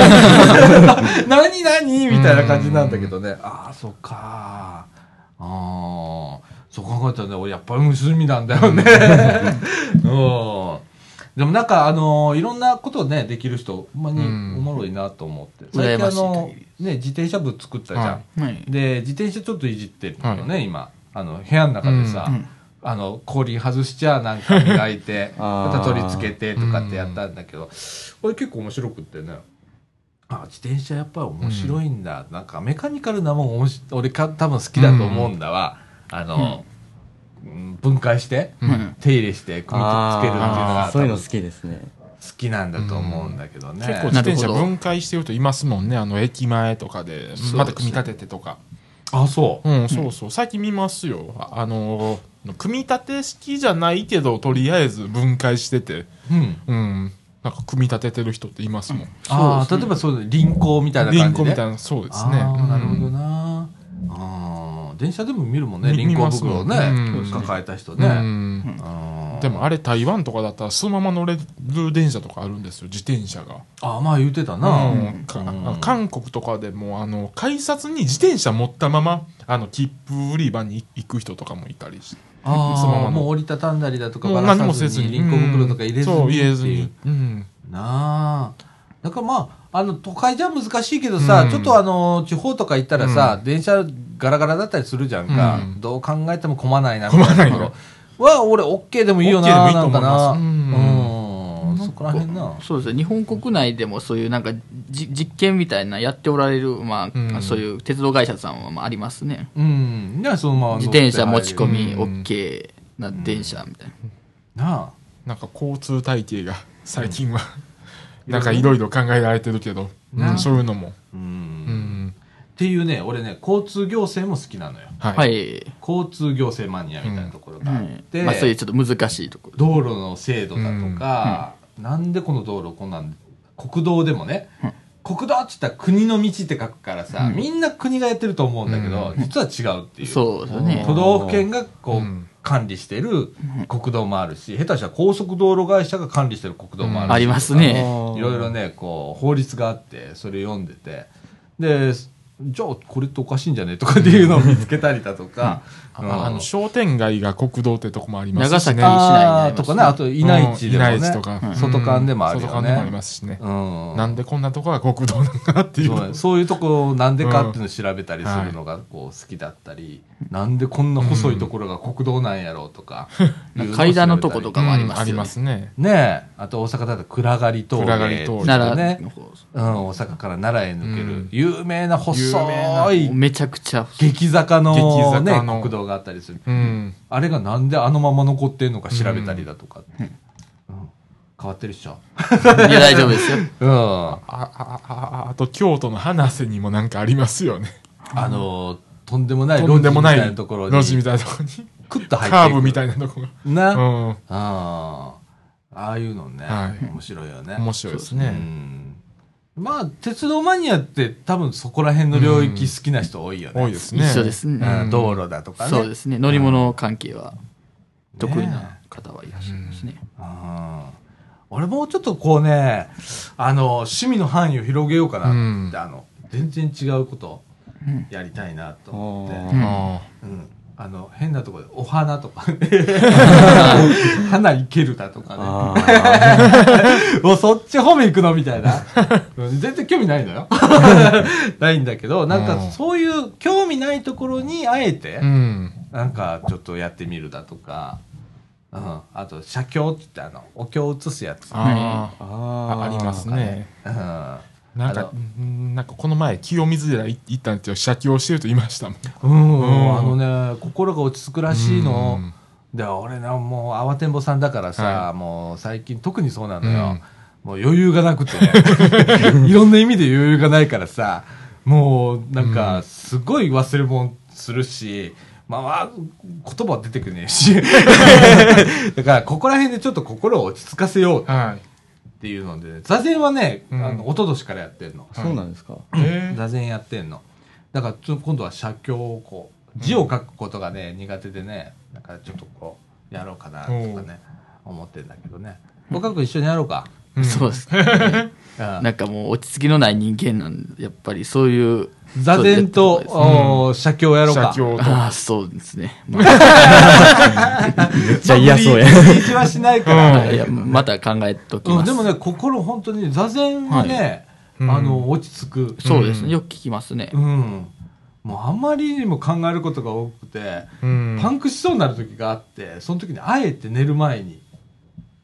何何みたいな感じなんだけどね。ああ、そっか。ああ、そう考えたらね、俺やっぱり無趣味なんだよね。うん。でもなんかあのーいろんなことをね、できる人、ほんまにうんおもろいなと思って。最近あのね、自転車部作ったじゃん。ははいで、自転車ちょっといじってるのね、は今。あの、部屋の中でさ、うんあの、氷外しちゃなんか磨いて、また取り付けてとかってやったんだけど、これ結構面白くってね。あ、自転車やっぱり面白いんだ。なんかメカニカルなもんおもし、俺か多分好きだと思うんだわ。あの、うん分解して、うん手入れして、組み付けるっていうのがそういうの好きですね。好きなんだと思うんだけどね。結構自転車なるほど分解してる人いますもんね。あの、駅前とかでまた組み立ててとか。あ、そう。うん、そうそう。最近見ますよ。ああのー、組み立て式じゃないけど、とりあえず分解してて、うん。うん。なんか組み立ててる人っていますもん。ああ、例えばそう、輪行みたいな感じで。リンコみたいな、そうですね。なるほどうんな。電車でも見るもんね、見輪行袋をね。うん、抱えた人うね。でもあれ台湾とかだったらそのまま乗れる電車とかあるんですよ、自転車が。あー、まあ言ってたな。韓国とかでもあの改札に自転車持ったままあの切符売り場に行く人とかもいたりして。ああ、そのままの。もう折りたたんだりだとか、バラさずに、輪行袋とか入れずに。う。ん。そう入れずに。うん。なあ。だからまあ、あの、都会じゃ難しいけどさ、うん。ちょっとあの、地方とか行ったらさ、電車ガラガラだったりするじゃんか。うん。どう考えても混まないな、みたいなところ。混は、俺、オッケーでもいいよ OK でな、もいいとなんうん。そこら辺な。そうですね。日本国内でもそういうなんかじ実験みたいなやっておられる、まあうん。そういう鉄道会社さんはまあありますね。うん。そのまま乗自転車持ち込みうん OK な電車みたいな、なあ。なんか交通体系が最近は、なんかいろいろ考えられてるけど、ね。うんそういうのも、う。うんん、っていうね、俺ね、交通行政も好きなのよ。はい、はい、交通行政マニアみたいなところがあっはいて、まあ、そういうちょっと難しいとこ。ろ道路の制度だとか、なんでこの道路こんなん国道でもね、国道って言ったら国の道って書くからさ、みんな国がやってると思うんだけど、実は違うっていう。そうでね。都道府県がこう、うん。管理してる国道もあるし、下手したら高速道路会社が管理してる国道もあるし、ありますねいろいろね、こう、法律があって、それ読んでて、で、じゃあこれっておかしいんじゃね？とかっていうのを見つけたりだとか、ああの商店街が国道ってとこもありますし、ね、長崎市内とかね、あと、稲市でもね、うん。稲市とか。外間でもあるよ外間でもありね。ますしね、うん。なんでこんなとこが国道なんかなっていう。そうそういうとこなんでかっていうのを調べたりするのがこう好きだったり、なんでこんな細いところが国道なんやろうとか、階段のとことかもありますよね。うん。ありますね。ねえ、あと大阪だと暗がり峠暗がり峠奈良うん、大阪から奈良へ抜ける、うん。有名な細いめちゃくちゃ激坂の激ね坂の。国道があったりする、うん。あれがなんであのまま残ってんのか調べたりだとかうん。変わってるっしょ。いや大丈夫ですよ。うん。ああああと京都の花瀬にもなんかありますよね。あの、とんでもないと路地みたんでもないいなところに、路地みたいなところに。クッと入っていく。カーブみたいなところ。な。が、うん、ああ。ああいうのね、はい。面白いよね。面白いですうね、ん。まあ、鉄道マニアって多分そこら辺の領域好きな人多いよね。多いですね。一緒ですね。うん。道路だとかね。そうですね。乗り物関係は得意な方はいらっしゃいますね。うん。俺もうちょっとこうね、あの、趣味の範囲を広げようかなって、うん。あの、全然違うことやりたいなと思って。うん。あうんあの、変なところで、お花とか、花いけるだとかね。あ もうそっち方面行くのみたいな。うん全然興味ないのよ。ないんだけど、なんかうん。そういう興味ないところにあえてー、うん。なんかちょっとやってみるだとか、うん、あと、写経って言ってあの、お経を写すやつ。あああありますね。うんなんかなんかこの前、清水寺行ったんですよ、写経してると言いました。うん、うんあのね、心が落ち着くらしいのうん。で、俺な、もう、慌てんぼさんだからさ、はもう最近特にそうなのよ。うんもう余裕がなくて、いろんな意味で余裕がないからさ、もう、なんか、すごい忘れ物するし、まあ、まあ、言葉は出てくねえし。だから、ここら辺でちょっと心を落ち着かせようっはい。ていうので、ね、座禅はね、うんあの、一昨年からやってんの。あ、そうなんですか。え座禅やってんの。だからちょ、今度は写経をこう、字を書くことがね、苦手でね、なんかちょっとこう、やろうかなとかね、思ってんだけどね。岡君一緒にやろうか。うんそうです。あ あなんかもう落ち着きのない人間なんで、やっぱりそういう。座禅と、そういうおー写経やろうか。写経と。ああ、そうですね。まあめっちゃ嫌そうや。ブリーチはしないから。いや、また考えときうん、ます。でもね、心本当に座禅はね、はいあの、落ち着く。そうですね。よく聞きますねう。ん。もうあんまりにも考えることが多くて、うんパンクしそうになる時があって、その時にあえて寝る前に、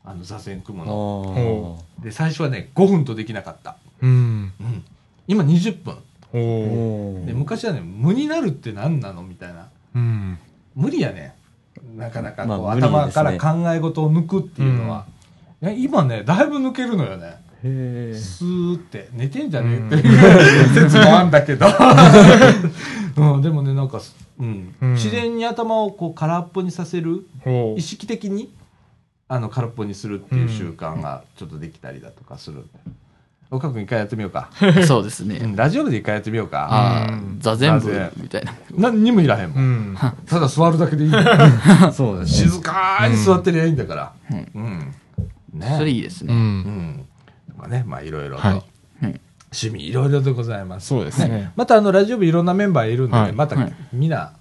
あの座禅組むの。おで、最初はね、5分とできなかった。うん。うん。今20分。で、昔はね、無になるって何なのみたいな。うん。無理やね。なかなかこう、まあね頭から考え事を抜くっていうのは。ね今ね、だいぶ抜けるのよね。へえ。スーって寝てんじゃねえっていう 説もあんだけど、うん、でもねなんか、うんうん自然に頭をこう空っぽにさせるお意識的にあの空っぽにするっていう習慣がちょっとできたりだとかするんで岡君一回やってみようか、そうですね。うん、ラジオで一回やってみようかああうん、座禅部座禅みたいな。何にもいらへんも、うんん。ただ座るだけでいい そうですね。静かに座ってりゃいいんだからうんうん、ねそれいいですう。ね。うんんとかねまあいろいろと、はい趣味いろいろでございますそうですね。またあのラジオ部いろんなメンバーいるんでね、はいまたはいみんな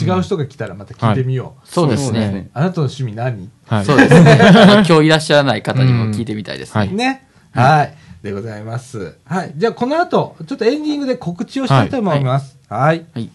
違う人が来たらまた聞いてみよう。そうですそうですねね。あなたの趣味何、はい。そうですね。あの今日いらっしゃらない方にも聞いてみたいですはいね。ね。はい。でございます。はい。じゃあこの後、ちょっとエンディングで告知をしたいと思います。はい。はい。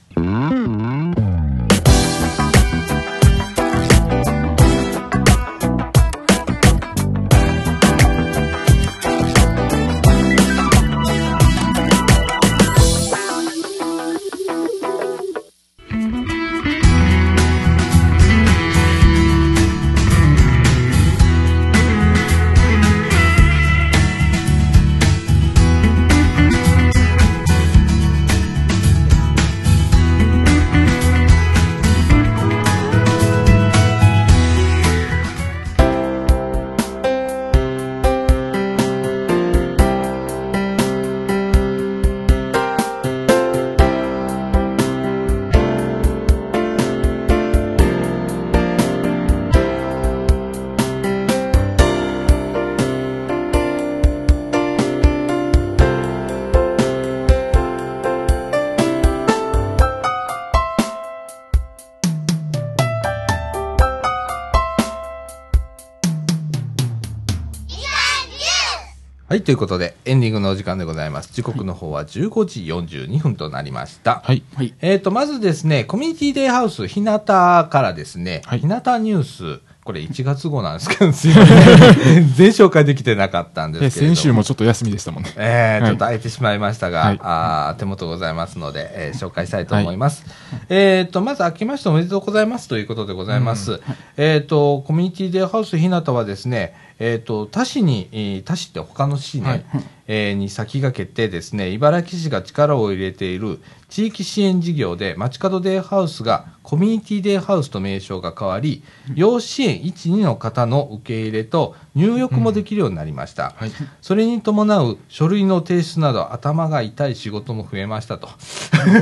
はい。ということで、エンディングのお時間でございます。時刻の方は15時42分となりました。はい。はい。えっ、と、まずですね、コミュニティデイハウス、日向からですね、はい日向ニュース、これ1月号なんですけど、すいません。全然紹介できてなかったんでですけれども。先週もちょっと休みでしたもんね。えー、はいちょっと空いてしまいましたが、はいあー手元ございますので、えー紹介したいと思います。えっ、と、まず、明けましておめでとうございますということでございます。えっ、と、コミュニティデイハウス日向はですね、えっ、と、他市に、えー他市って他の市ね、はいえーに先駆けてですね、茨城市が力を入れている地域支援事業で、街角デイハウスがコミュニティデイハウスと名称が変わり、要支援1、2の方の受け入れと入浴もできるようになりました。はい。それに伴う書類の提出など頭が痛い仕事も増えましたと。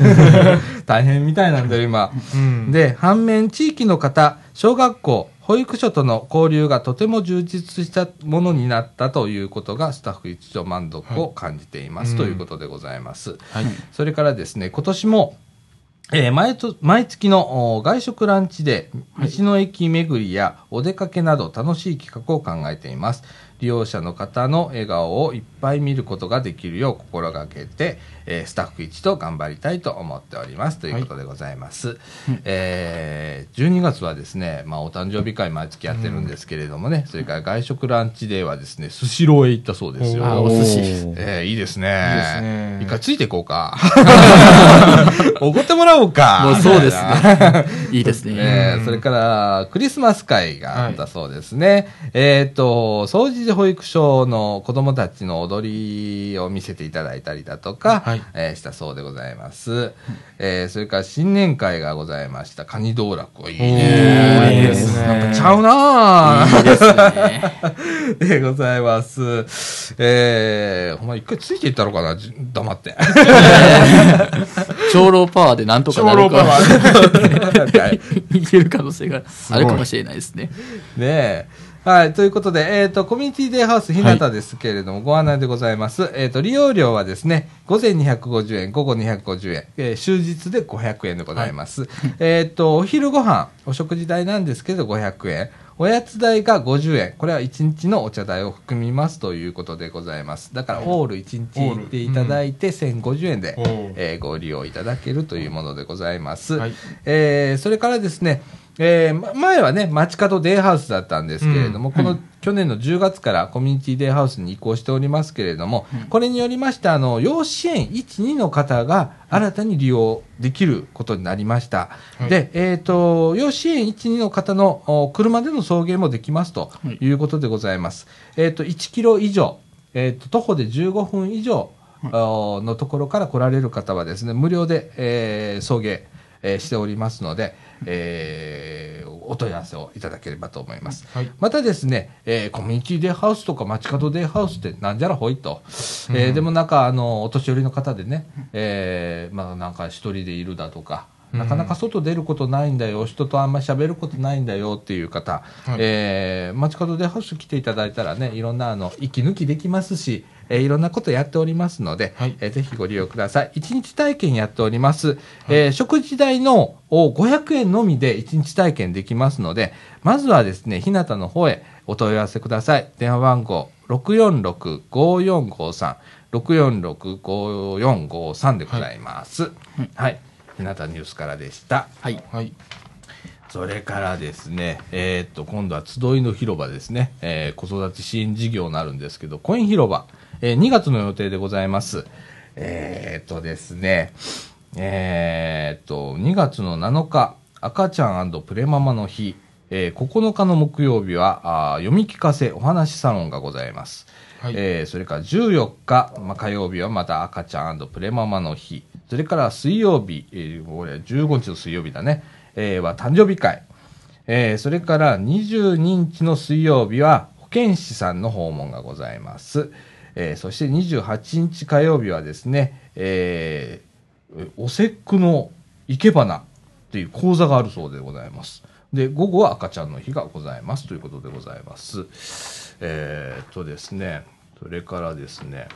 大変みたいなんだよ、今。うん。で、反面地域の方、小学校、保育所との交流がとても充実したものになったということがスタッフ一同満足を感じています、はいということでございます。はい。それからですね、今年も、えー毎と毎月のお外食ランチで道の駅巡りやお出かけなど楽しい企画を考えています。利用者の方の笑顔をいっぱい見ることができるよう心がけて、えースタッフ一同頑張りたいと思っておりますということでございます。えー12月はですね、まあお誕生日会毎月やってるんですけれどもね、それから外食ランチデーはですね、スシローへ行ったそうですよ。あお寿司えーいいですね。一回ついていこうか。おごってもらおうか。もうそうですね。いいですね。えーそれから、クリスマス会があったそうですね。えっ、と、掃除で保育所の子供たちの踊りを見せていただいたりだとか、はいえーしたそうでございます。えーそれから新年会がございました。カニ道楽。いいね。いいですねなんかちゃうなぁいいですね。でございます。えー、ほんま一回ついていったのかなじ黙って。長老パワーでなんとかなる長老パワか。ね いける可能性があるかもしれないですね。え。はい。ということで、えっ、と、コミュニティデイハウス日向ですけれども、ご案内でございます。えっ、と、利用料はですね、午前250円、午後250円、えー終日で500円でございます。えっ、と、お昼ご飯、お食事代なんですけど、500円。おやつ代が50円。これは1日のお茶代を含みますということでございます。だから、オール1日行っていただいて、1050円で、えーご利用いただけるというものでございます。はいえーそれからですね、えーま前はね、街角デイハウスだったんですけれども、この去年の10月からコミュニティデイハウスに移行しておりますけれども、これによりまして、あの、養子園1、2の方が新たに利用できることになりました。はい。で、えっ、と、養子園1、2の方のお車での送迎もできますとい。うことでございます。えっ、と、1キロ以上、えっ、と、徒歩で15分以上、おのところから来られる方はですね、無料で、えー送迎、えーしておりますので、えーお問い合わせをいただければと思います。はいまたですね、えーコミュニティデイハウスとか街角デイハウスってなんじゃらほいと。えーでもなんか、あの、お年寄りの方でね、えーまあなんか一人でいるだとか、なかなか外出ることないんだよ、人とあんまり喋ることないんだよっていう方、はいえー街角デイハウス来ていただいたらね、いろんなあの、息抜きできますし、えーいろんなことやっておりますので、はいえーぜひご利用ください。1日体験やっております。えー食事代のお500円のみで1日体験できますので、まずはですね、日向の方へお問い合わせください。電話番号646-5453、646-5453でございます。はい。日向ニュースからでした。はい。はい。それからですね、えーっと、今度は集いの広場ですね、えー子育て支援事業になるんですけど、コイン広場、えー2月の予定でございます。えーっとですね、えーっと、2月の7日、赤ちゃんプレママの日、えー9日の木曜日はあー読み聞かせお話サロンがございます。はいえーそれから14日、まあ、火曜日はまた赤ちゃんプレママの日。それから水曜日、えーこれ15日の水曜日だね、えーは誕生日会。えーそれから22日の水曜日は保健師さんの訪問がございます。えーそして28日火曜日はですね、えーお節句の生け花っていう講座があるそうでございます。で、午後は赤ちゃんの日がございますということでございます。えーっとですね、それからですね、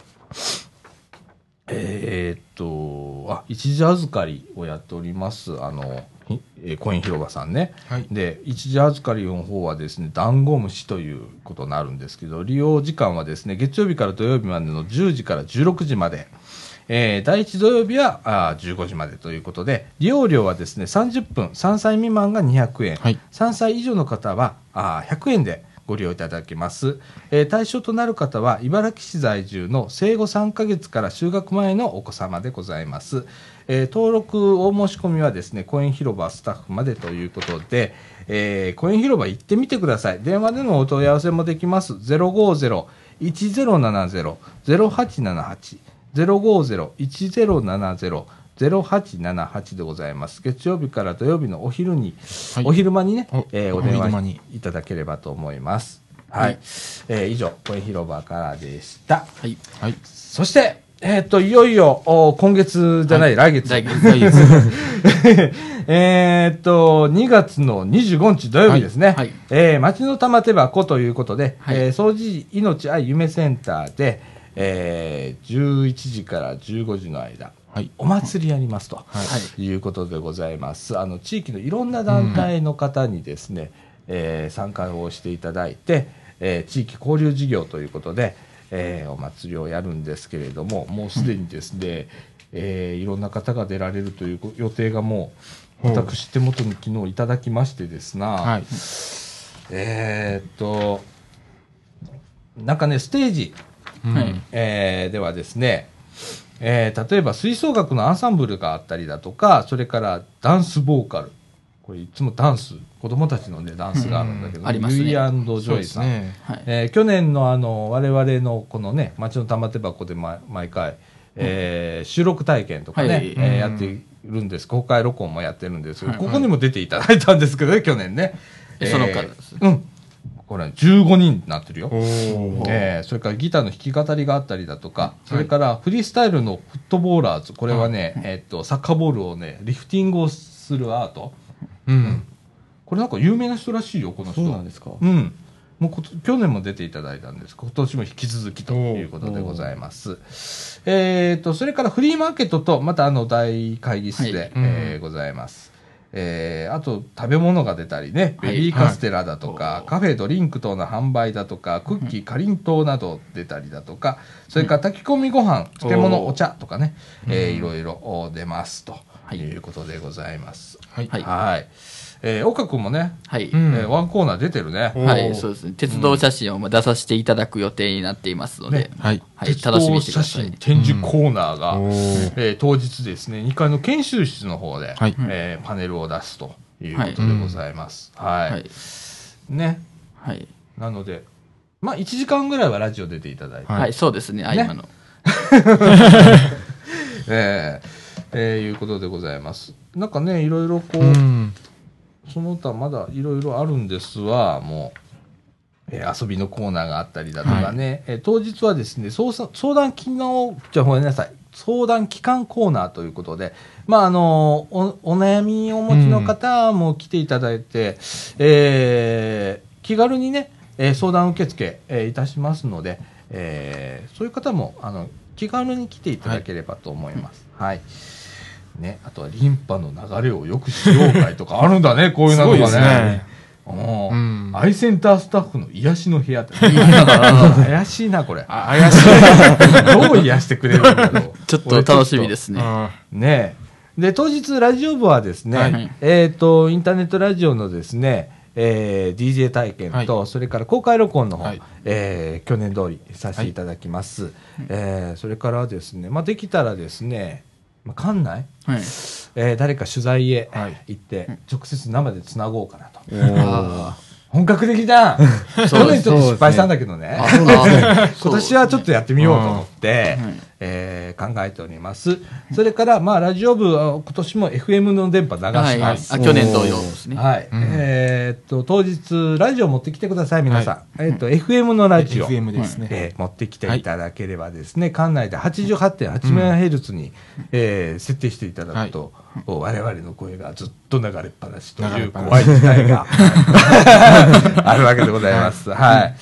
えーっと、あ、一時預かりをやっております、あの、コイン広場さんね。はい。で、一時預かりの方はですね、ダンゴムシということになるんですけど、利用時間はですね、月曜日から土曜日までの10時から16時まで、えー第1土曜日はあー15時までということで、利用料はですね、30分、3歳未満が200円、はい。3歳以上の方はあー100円でご利用いただけます、えー対象となる方は茨城市在住の生後3ヶ月から就学前のお子様でございます、えー登録お申し込みはですねコイン広場スタッフまでということで、えーコイン広場行ってみてください電話でのお問い合わせもできます050-1070-0878 050-1070-0878でございます。月曜日から土曜日のお昼に、はいお昼間にね、おえーおお電話いただければと思います。はい。えー以上、声広場からでした。はい。はい。そして、えーっと、いよいよ、お今月じゃない、来月。来月。来月。えーっと、2月の25日土曜日ですね。はいはいえー町の玉手箱ということで、はいえー掃除命愛夢センターで、えー11時から15時の間、はい。お祭りやりますと。はい。いうことでございます。あの地域のいろんな団体の方にですね、えー参加をしていただいて、えー地域交流事業ということで、えーお祭りをやるんですけれども、もうすでにですね、えーいろんな方が出られるという予定がもう、私手元に昨日いただきましてですな、はい。えーっと、なんかね、ステージ、えーではですね、えー例えば吹奏楽のアンサンブルがあったりだとか、それからダンスボーカル。これいつもダンス、子供たちのね、ダンスがあるんだけど、うんありますねユイジそうョイさん。ね。はい。えー去年のあの、我々のこのね、町の玉手箱でま毎回、えー収録体験とかね、はいえーうんやっているんです。公開録音もやってるんですけど、はいここにも出ていただいたんですけどね、去年ね。えその方ですうん。これ15人になってるよ。えーそれからギターの弾き語りがあったりだとか、それからフリースタイルのフットボーラーズ、これはね、えっと、サッカーボールをね、リフティングをするアート。うん。これなんか有名な人らしいよ、この人。そうなんですか。うん。もう去年も出ていただいたんです。今年も引き続きということでございます。えっ、と、それからフリーマーケットと、またあの大会議室で、はい。えーございます。えーあと食べ物が出たりね、ベはい。ビーカステラだとか、カフェドリンク等の販売だとか、クッキー、かりんとうなど出たりだとか、それから炊き込みご飯、漬物、お茶とかね、えーいろいろお出ますとはい。いうことでございます。はい。はいはい。えー岡君もね、はい。うんえーワンコーナー出てるね。おはい、そうですね。鉄道写真をまあ出させていただく予定になっていますので、ねはい。はい、鉄道楽しみにしてくださ写真い。展示コーナーが、おーえー当日ですね、2階の研修室の方で、はいえーパネルを出すということでございます。はい。はい。ね。はい。なので、まあ、1時間ぐらいはラジオ出ていただいて、はいはい、そうですね、合間の。えーえーいうことでございます。なんかね、いろいろこう、うん。その他まだいろいろあるんですわ、もう、えー遊びのコーナーがあったりだとかね、えー当日はですね、相談相談機能、じゃあごめんなさい、相談機関コーナーということで、まあ、あの、おお悩みをお持ちの方も来ていただいて、えー気軽にね、えー相談受付、えーいたしますので、えーそういう方も、あの、気軽に来ていただければと思います。はい。ね、あとはリンパの流れをよくしよう会とかあるんだね、こういうのがね。うんアイセンタースタッフの癒しの部屋って。怪しいな、これ。あ、怪しい。どう癒してくれるんだろう。ちょっと楽しみですね。あねえ。で、当日、ラジオ部はですね、はいえっ、と、インターネットラジオのですね、えー DJ 体験と、はそれから公開録音の方、はいえー去年通りさせていただきます。えーそれからですね、まあ、できたらですね、まあ、館内、はい。えー誰か取材へはい。行って、直接生でつなごうかなと。あ本格的だ。去年ちょっと失敗したんだけどね。今年はちょっとやってみようと思って、えー考えております。それから、まあ、ラジオ部は今年も FM の電波流しはい。あます。去年同様ですね。はい。うんえーっと、当日、ラジオ持ってきてください、皆さん。えーっと、FM のラジオ。FM ですね。えー持ってきていただければですね、館内で 88.8MHz に、えー設定していただくと、我々の声がずっと流れっぱなしという怖い事態が あるわけでございます。はい。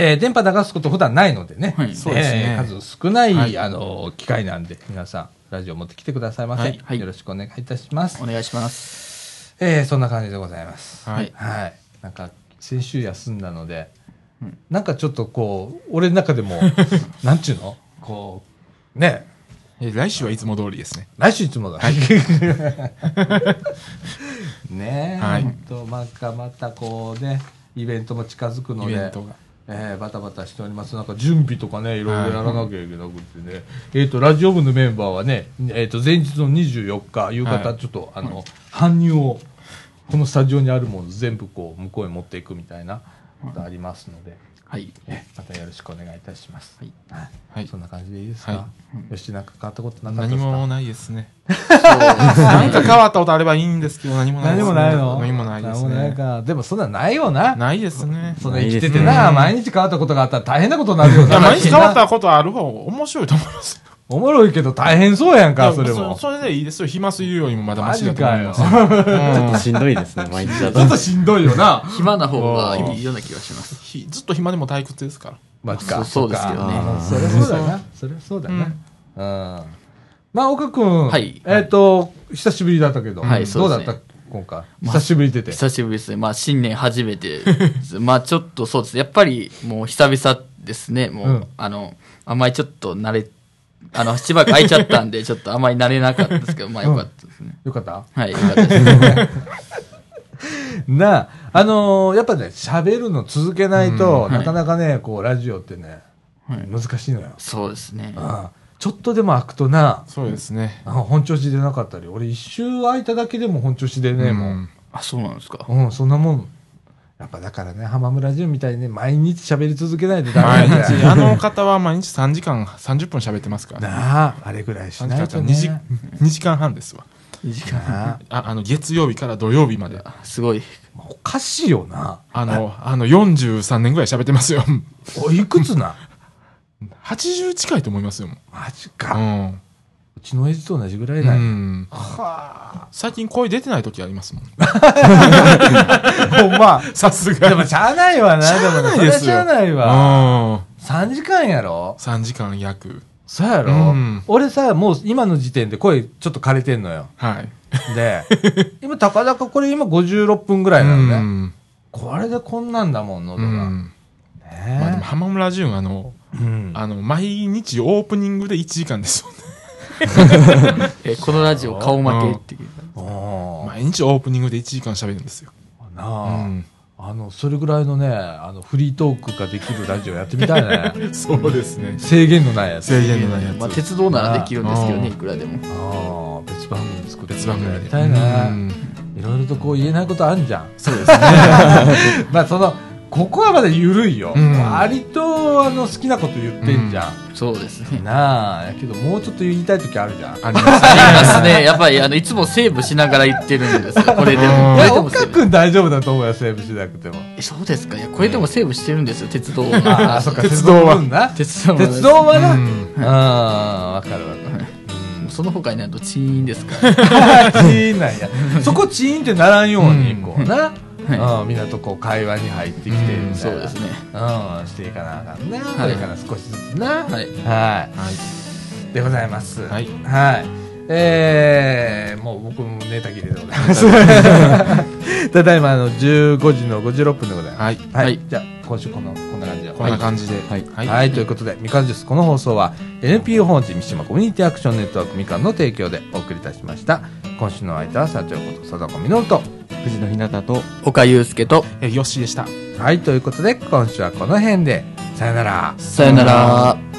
えー電波流すこと普段ないのでね、はいそうですねえー数少ない、はいあの機会なんで、皆さん、ラジオ持ってきてくださいませ。はいはいよろしくお願いいたしますお。願いします。えーそんな感じでございます。はい。はい。なんか、先週休んだので、うんなんかちょっとこう、俺の中でも、なんちゅうの？こう、ね、え来週はいつも通りですね。来週いつもだ。ねえ、はいと、またまたこうね、イベントも近づくので、イベントが。えーバタバタしております。なんか準備とかね、いろいろやらなきゃいけなくてね。えっ、と、ラジオ部のメンバーはね、えっ、と、前日の24日、夕方、はいちょっと、あの、搬入を、このスタジオにあるもの全部こう、向こうへ持っていくみたいなことありますので、はい。えまたよろしくお願いいたします。はいはい。はいそんな感じでいいですか、はよし、なんか変わったことなかったですか？何もないですね。なんか変わったことあればいいんですけど、何もないです、ね。何もないの？何もないです何もないね。か。でもそんなないよな。ないですね。そんなないですね生きててな、毎日変わったことがあったら大変なことになるよ。毎日変わったことある方が面白いと思います。おもろいけど大変そうやんか、それも。それでいいですよ。暇すぎるよりもまだマジかよ。だと思います。ちちょっとしんどいですね、毎日だとょっ。としんどいよな。暇な方がいいような気がします。ひずっと暇でも退屈ですから。マジか。そうそうですけどねそっかそりゃそうだな。そりゃそうだな。うん。まあ、岡くん。はいえっと、久しぶりだったけど。はいそうですねどうだった？今回。久しぶり出て。久しぶりですね。まあ、新年初めて。まあ、ちょっとそうですね。やっぱり、もう久々ですね。もう、うんあの、あんまりちょっと慣れ、あの、しばらく空いちゃったんで、ちょっとあんまり慣れなかったですけど、まあ、よかったですね。よかった？はい、よかったですね。なあ、あのーやっぱね、喋るの続けないと、うんなかなかね、こう、ラジオってね、はい難しいのよ。そうですね。ああちょっとでも開くとな、そうですね。あ本調子出なかったり、俺一周空いただけでも本調子でね、もう。あ、そうなんですか。うん、そんなもん。やっぱだからね、浜村淳みたいにね、毎日喋り続けないとダ毎メなんだ日、よ。あの方は毎日3時間、30分喋ってますから。なあ、あれぐらいし3ないと時間、2時ね。2時間半ですわ。2時間。なあああの、月曜日から土曜日まで。すごい。おかしいよな。あの、あの、43年ぐらい喋ってますよ。おいくつな？80近いと思いますよ。もマジうか。うん。うちの親父と同じぐらういだよ。ん。最近声出てない時ありますもん。ほんま。さすが。でも、しゃあないわな。しゃあないですよしゃあないわ。うん。3時間やろ？3時間約。そうやろ、うん俺さ、もう今の時点で声ちょっと枯れてんのよ。はい。で、今、たかだかこれ今56分ぐらいなのね。うん。これでこんなんだもん、喉が。うん。ねまあでも、浜村淳、あの、うんあの、毎日オープニングで1時間ですよね。えこのラジオ顔負けっていう。毎日オープニングで1時間喋るんですよ。うなあ、ん。あの、それぐらいのね、あの、フリートークができるラジオやってみたいね。そうですね。制限のないやつ。制限のないやつ。まあ、鉄道ならできるんですけどね、いくらでも。ああ、別番組作って別番組で。やりたいね。うんいろいろとこう言えないことあんじゃん。そうですね。まあその、ここはまだ緩いよ。うん割と、あの、好きなこと言ってんじゃそうですねん。。なあ、やけどもうちょっと言いたい時あるじゃん。あります。ありますね。やっぱり、あの、いつもセーブしながら言ってるんですよ。これでも。うんいや。岡君大丈夫だと思うよ、セーブしなくても。えそうですか？いや、これでもセーブしてるんですよ、鉄道 ああ、そっか、鉄道は鉄道な。鉄道は鉄道はな。ううんん、わかるわかる。その他になるとチーンですか？チら。ーンなんや。そこチーンってならんように、こうな。はうん、みんなとこう会話に入ってきて、みたいな。そうですね。うん、していかなあかんね。こいれから少しずつな。はい。はい。はい。でございます。はいはい。えー、もう僕も寝たきりでございます。ただいまあの15時の56分でございます。はい。はい。はいじゃあ、今週この、こんな感じで。こんな感じで。はいはい。はい、ということで、みかんジュース、この放送は NPO 法人三島コミュニティアクションネットワークみかんの提供でお送りいたしました。今週の相手は、社長こと貞子みのると。藤野ひなたと岡祐介と、え、よっしーでした。はい、ということで、今週はこの辺で、さよなら。さよなら。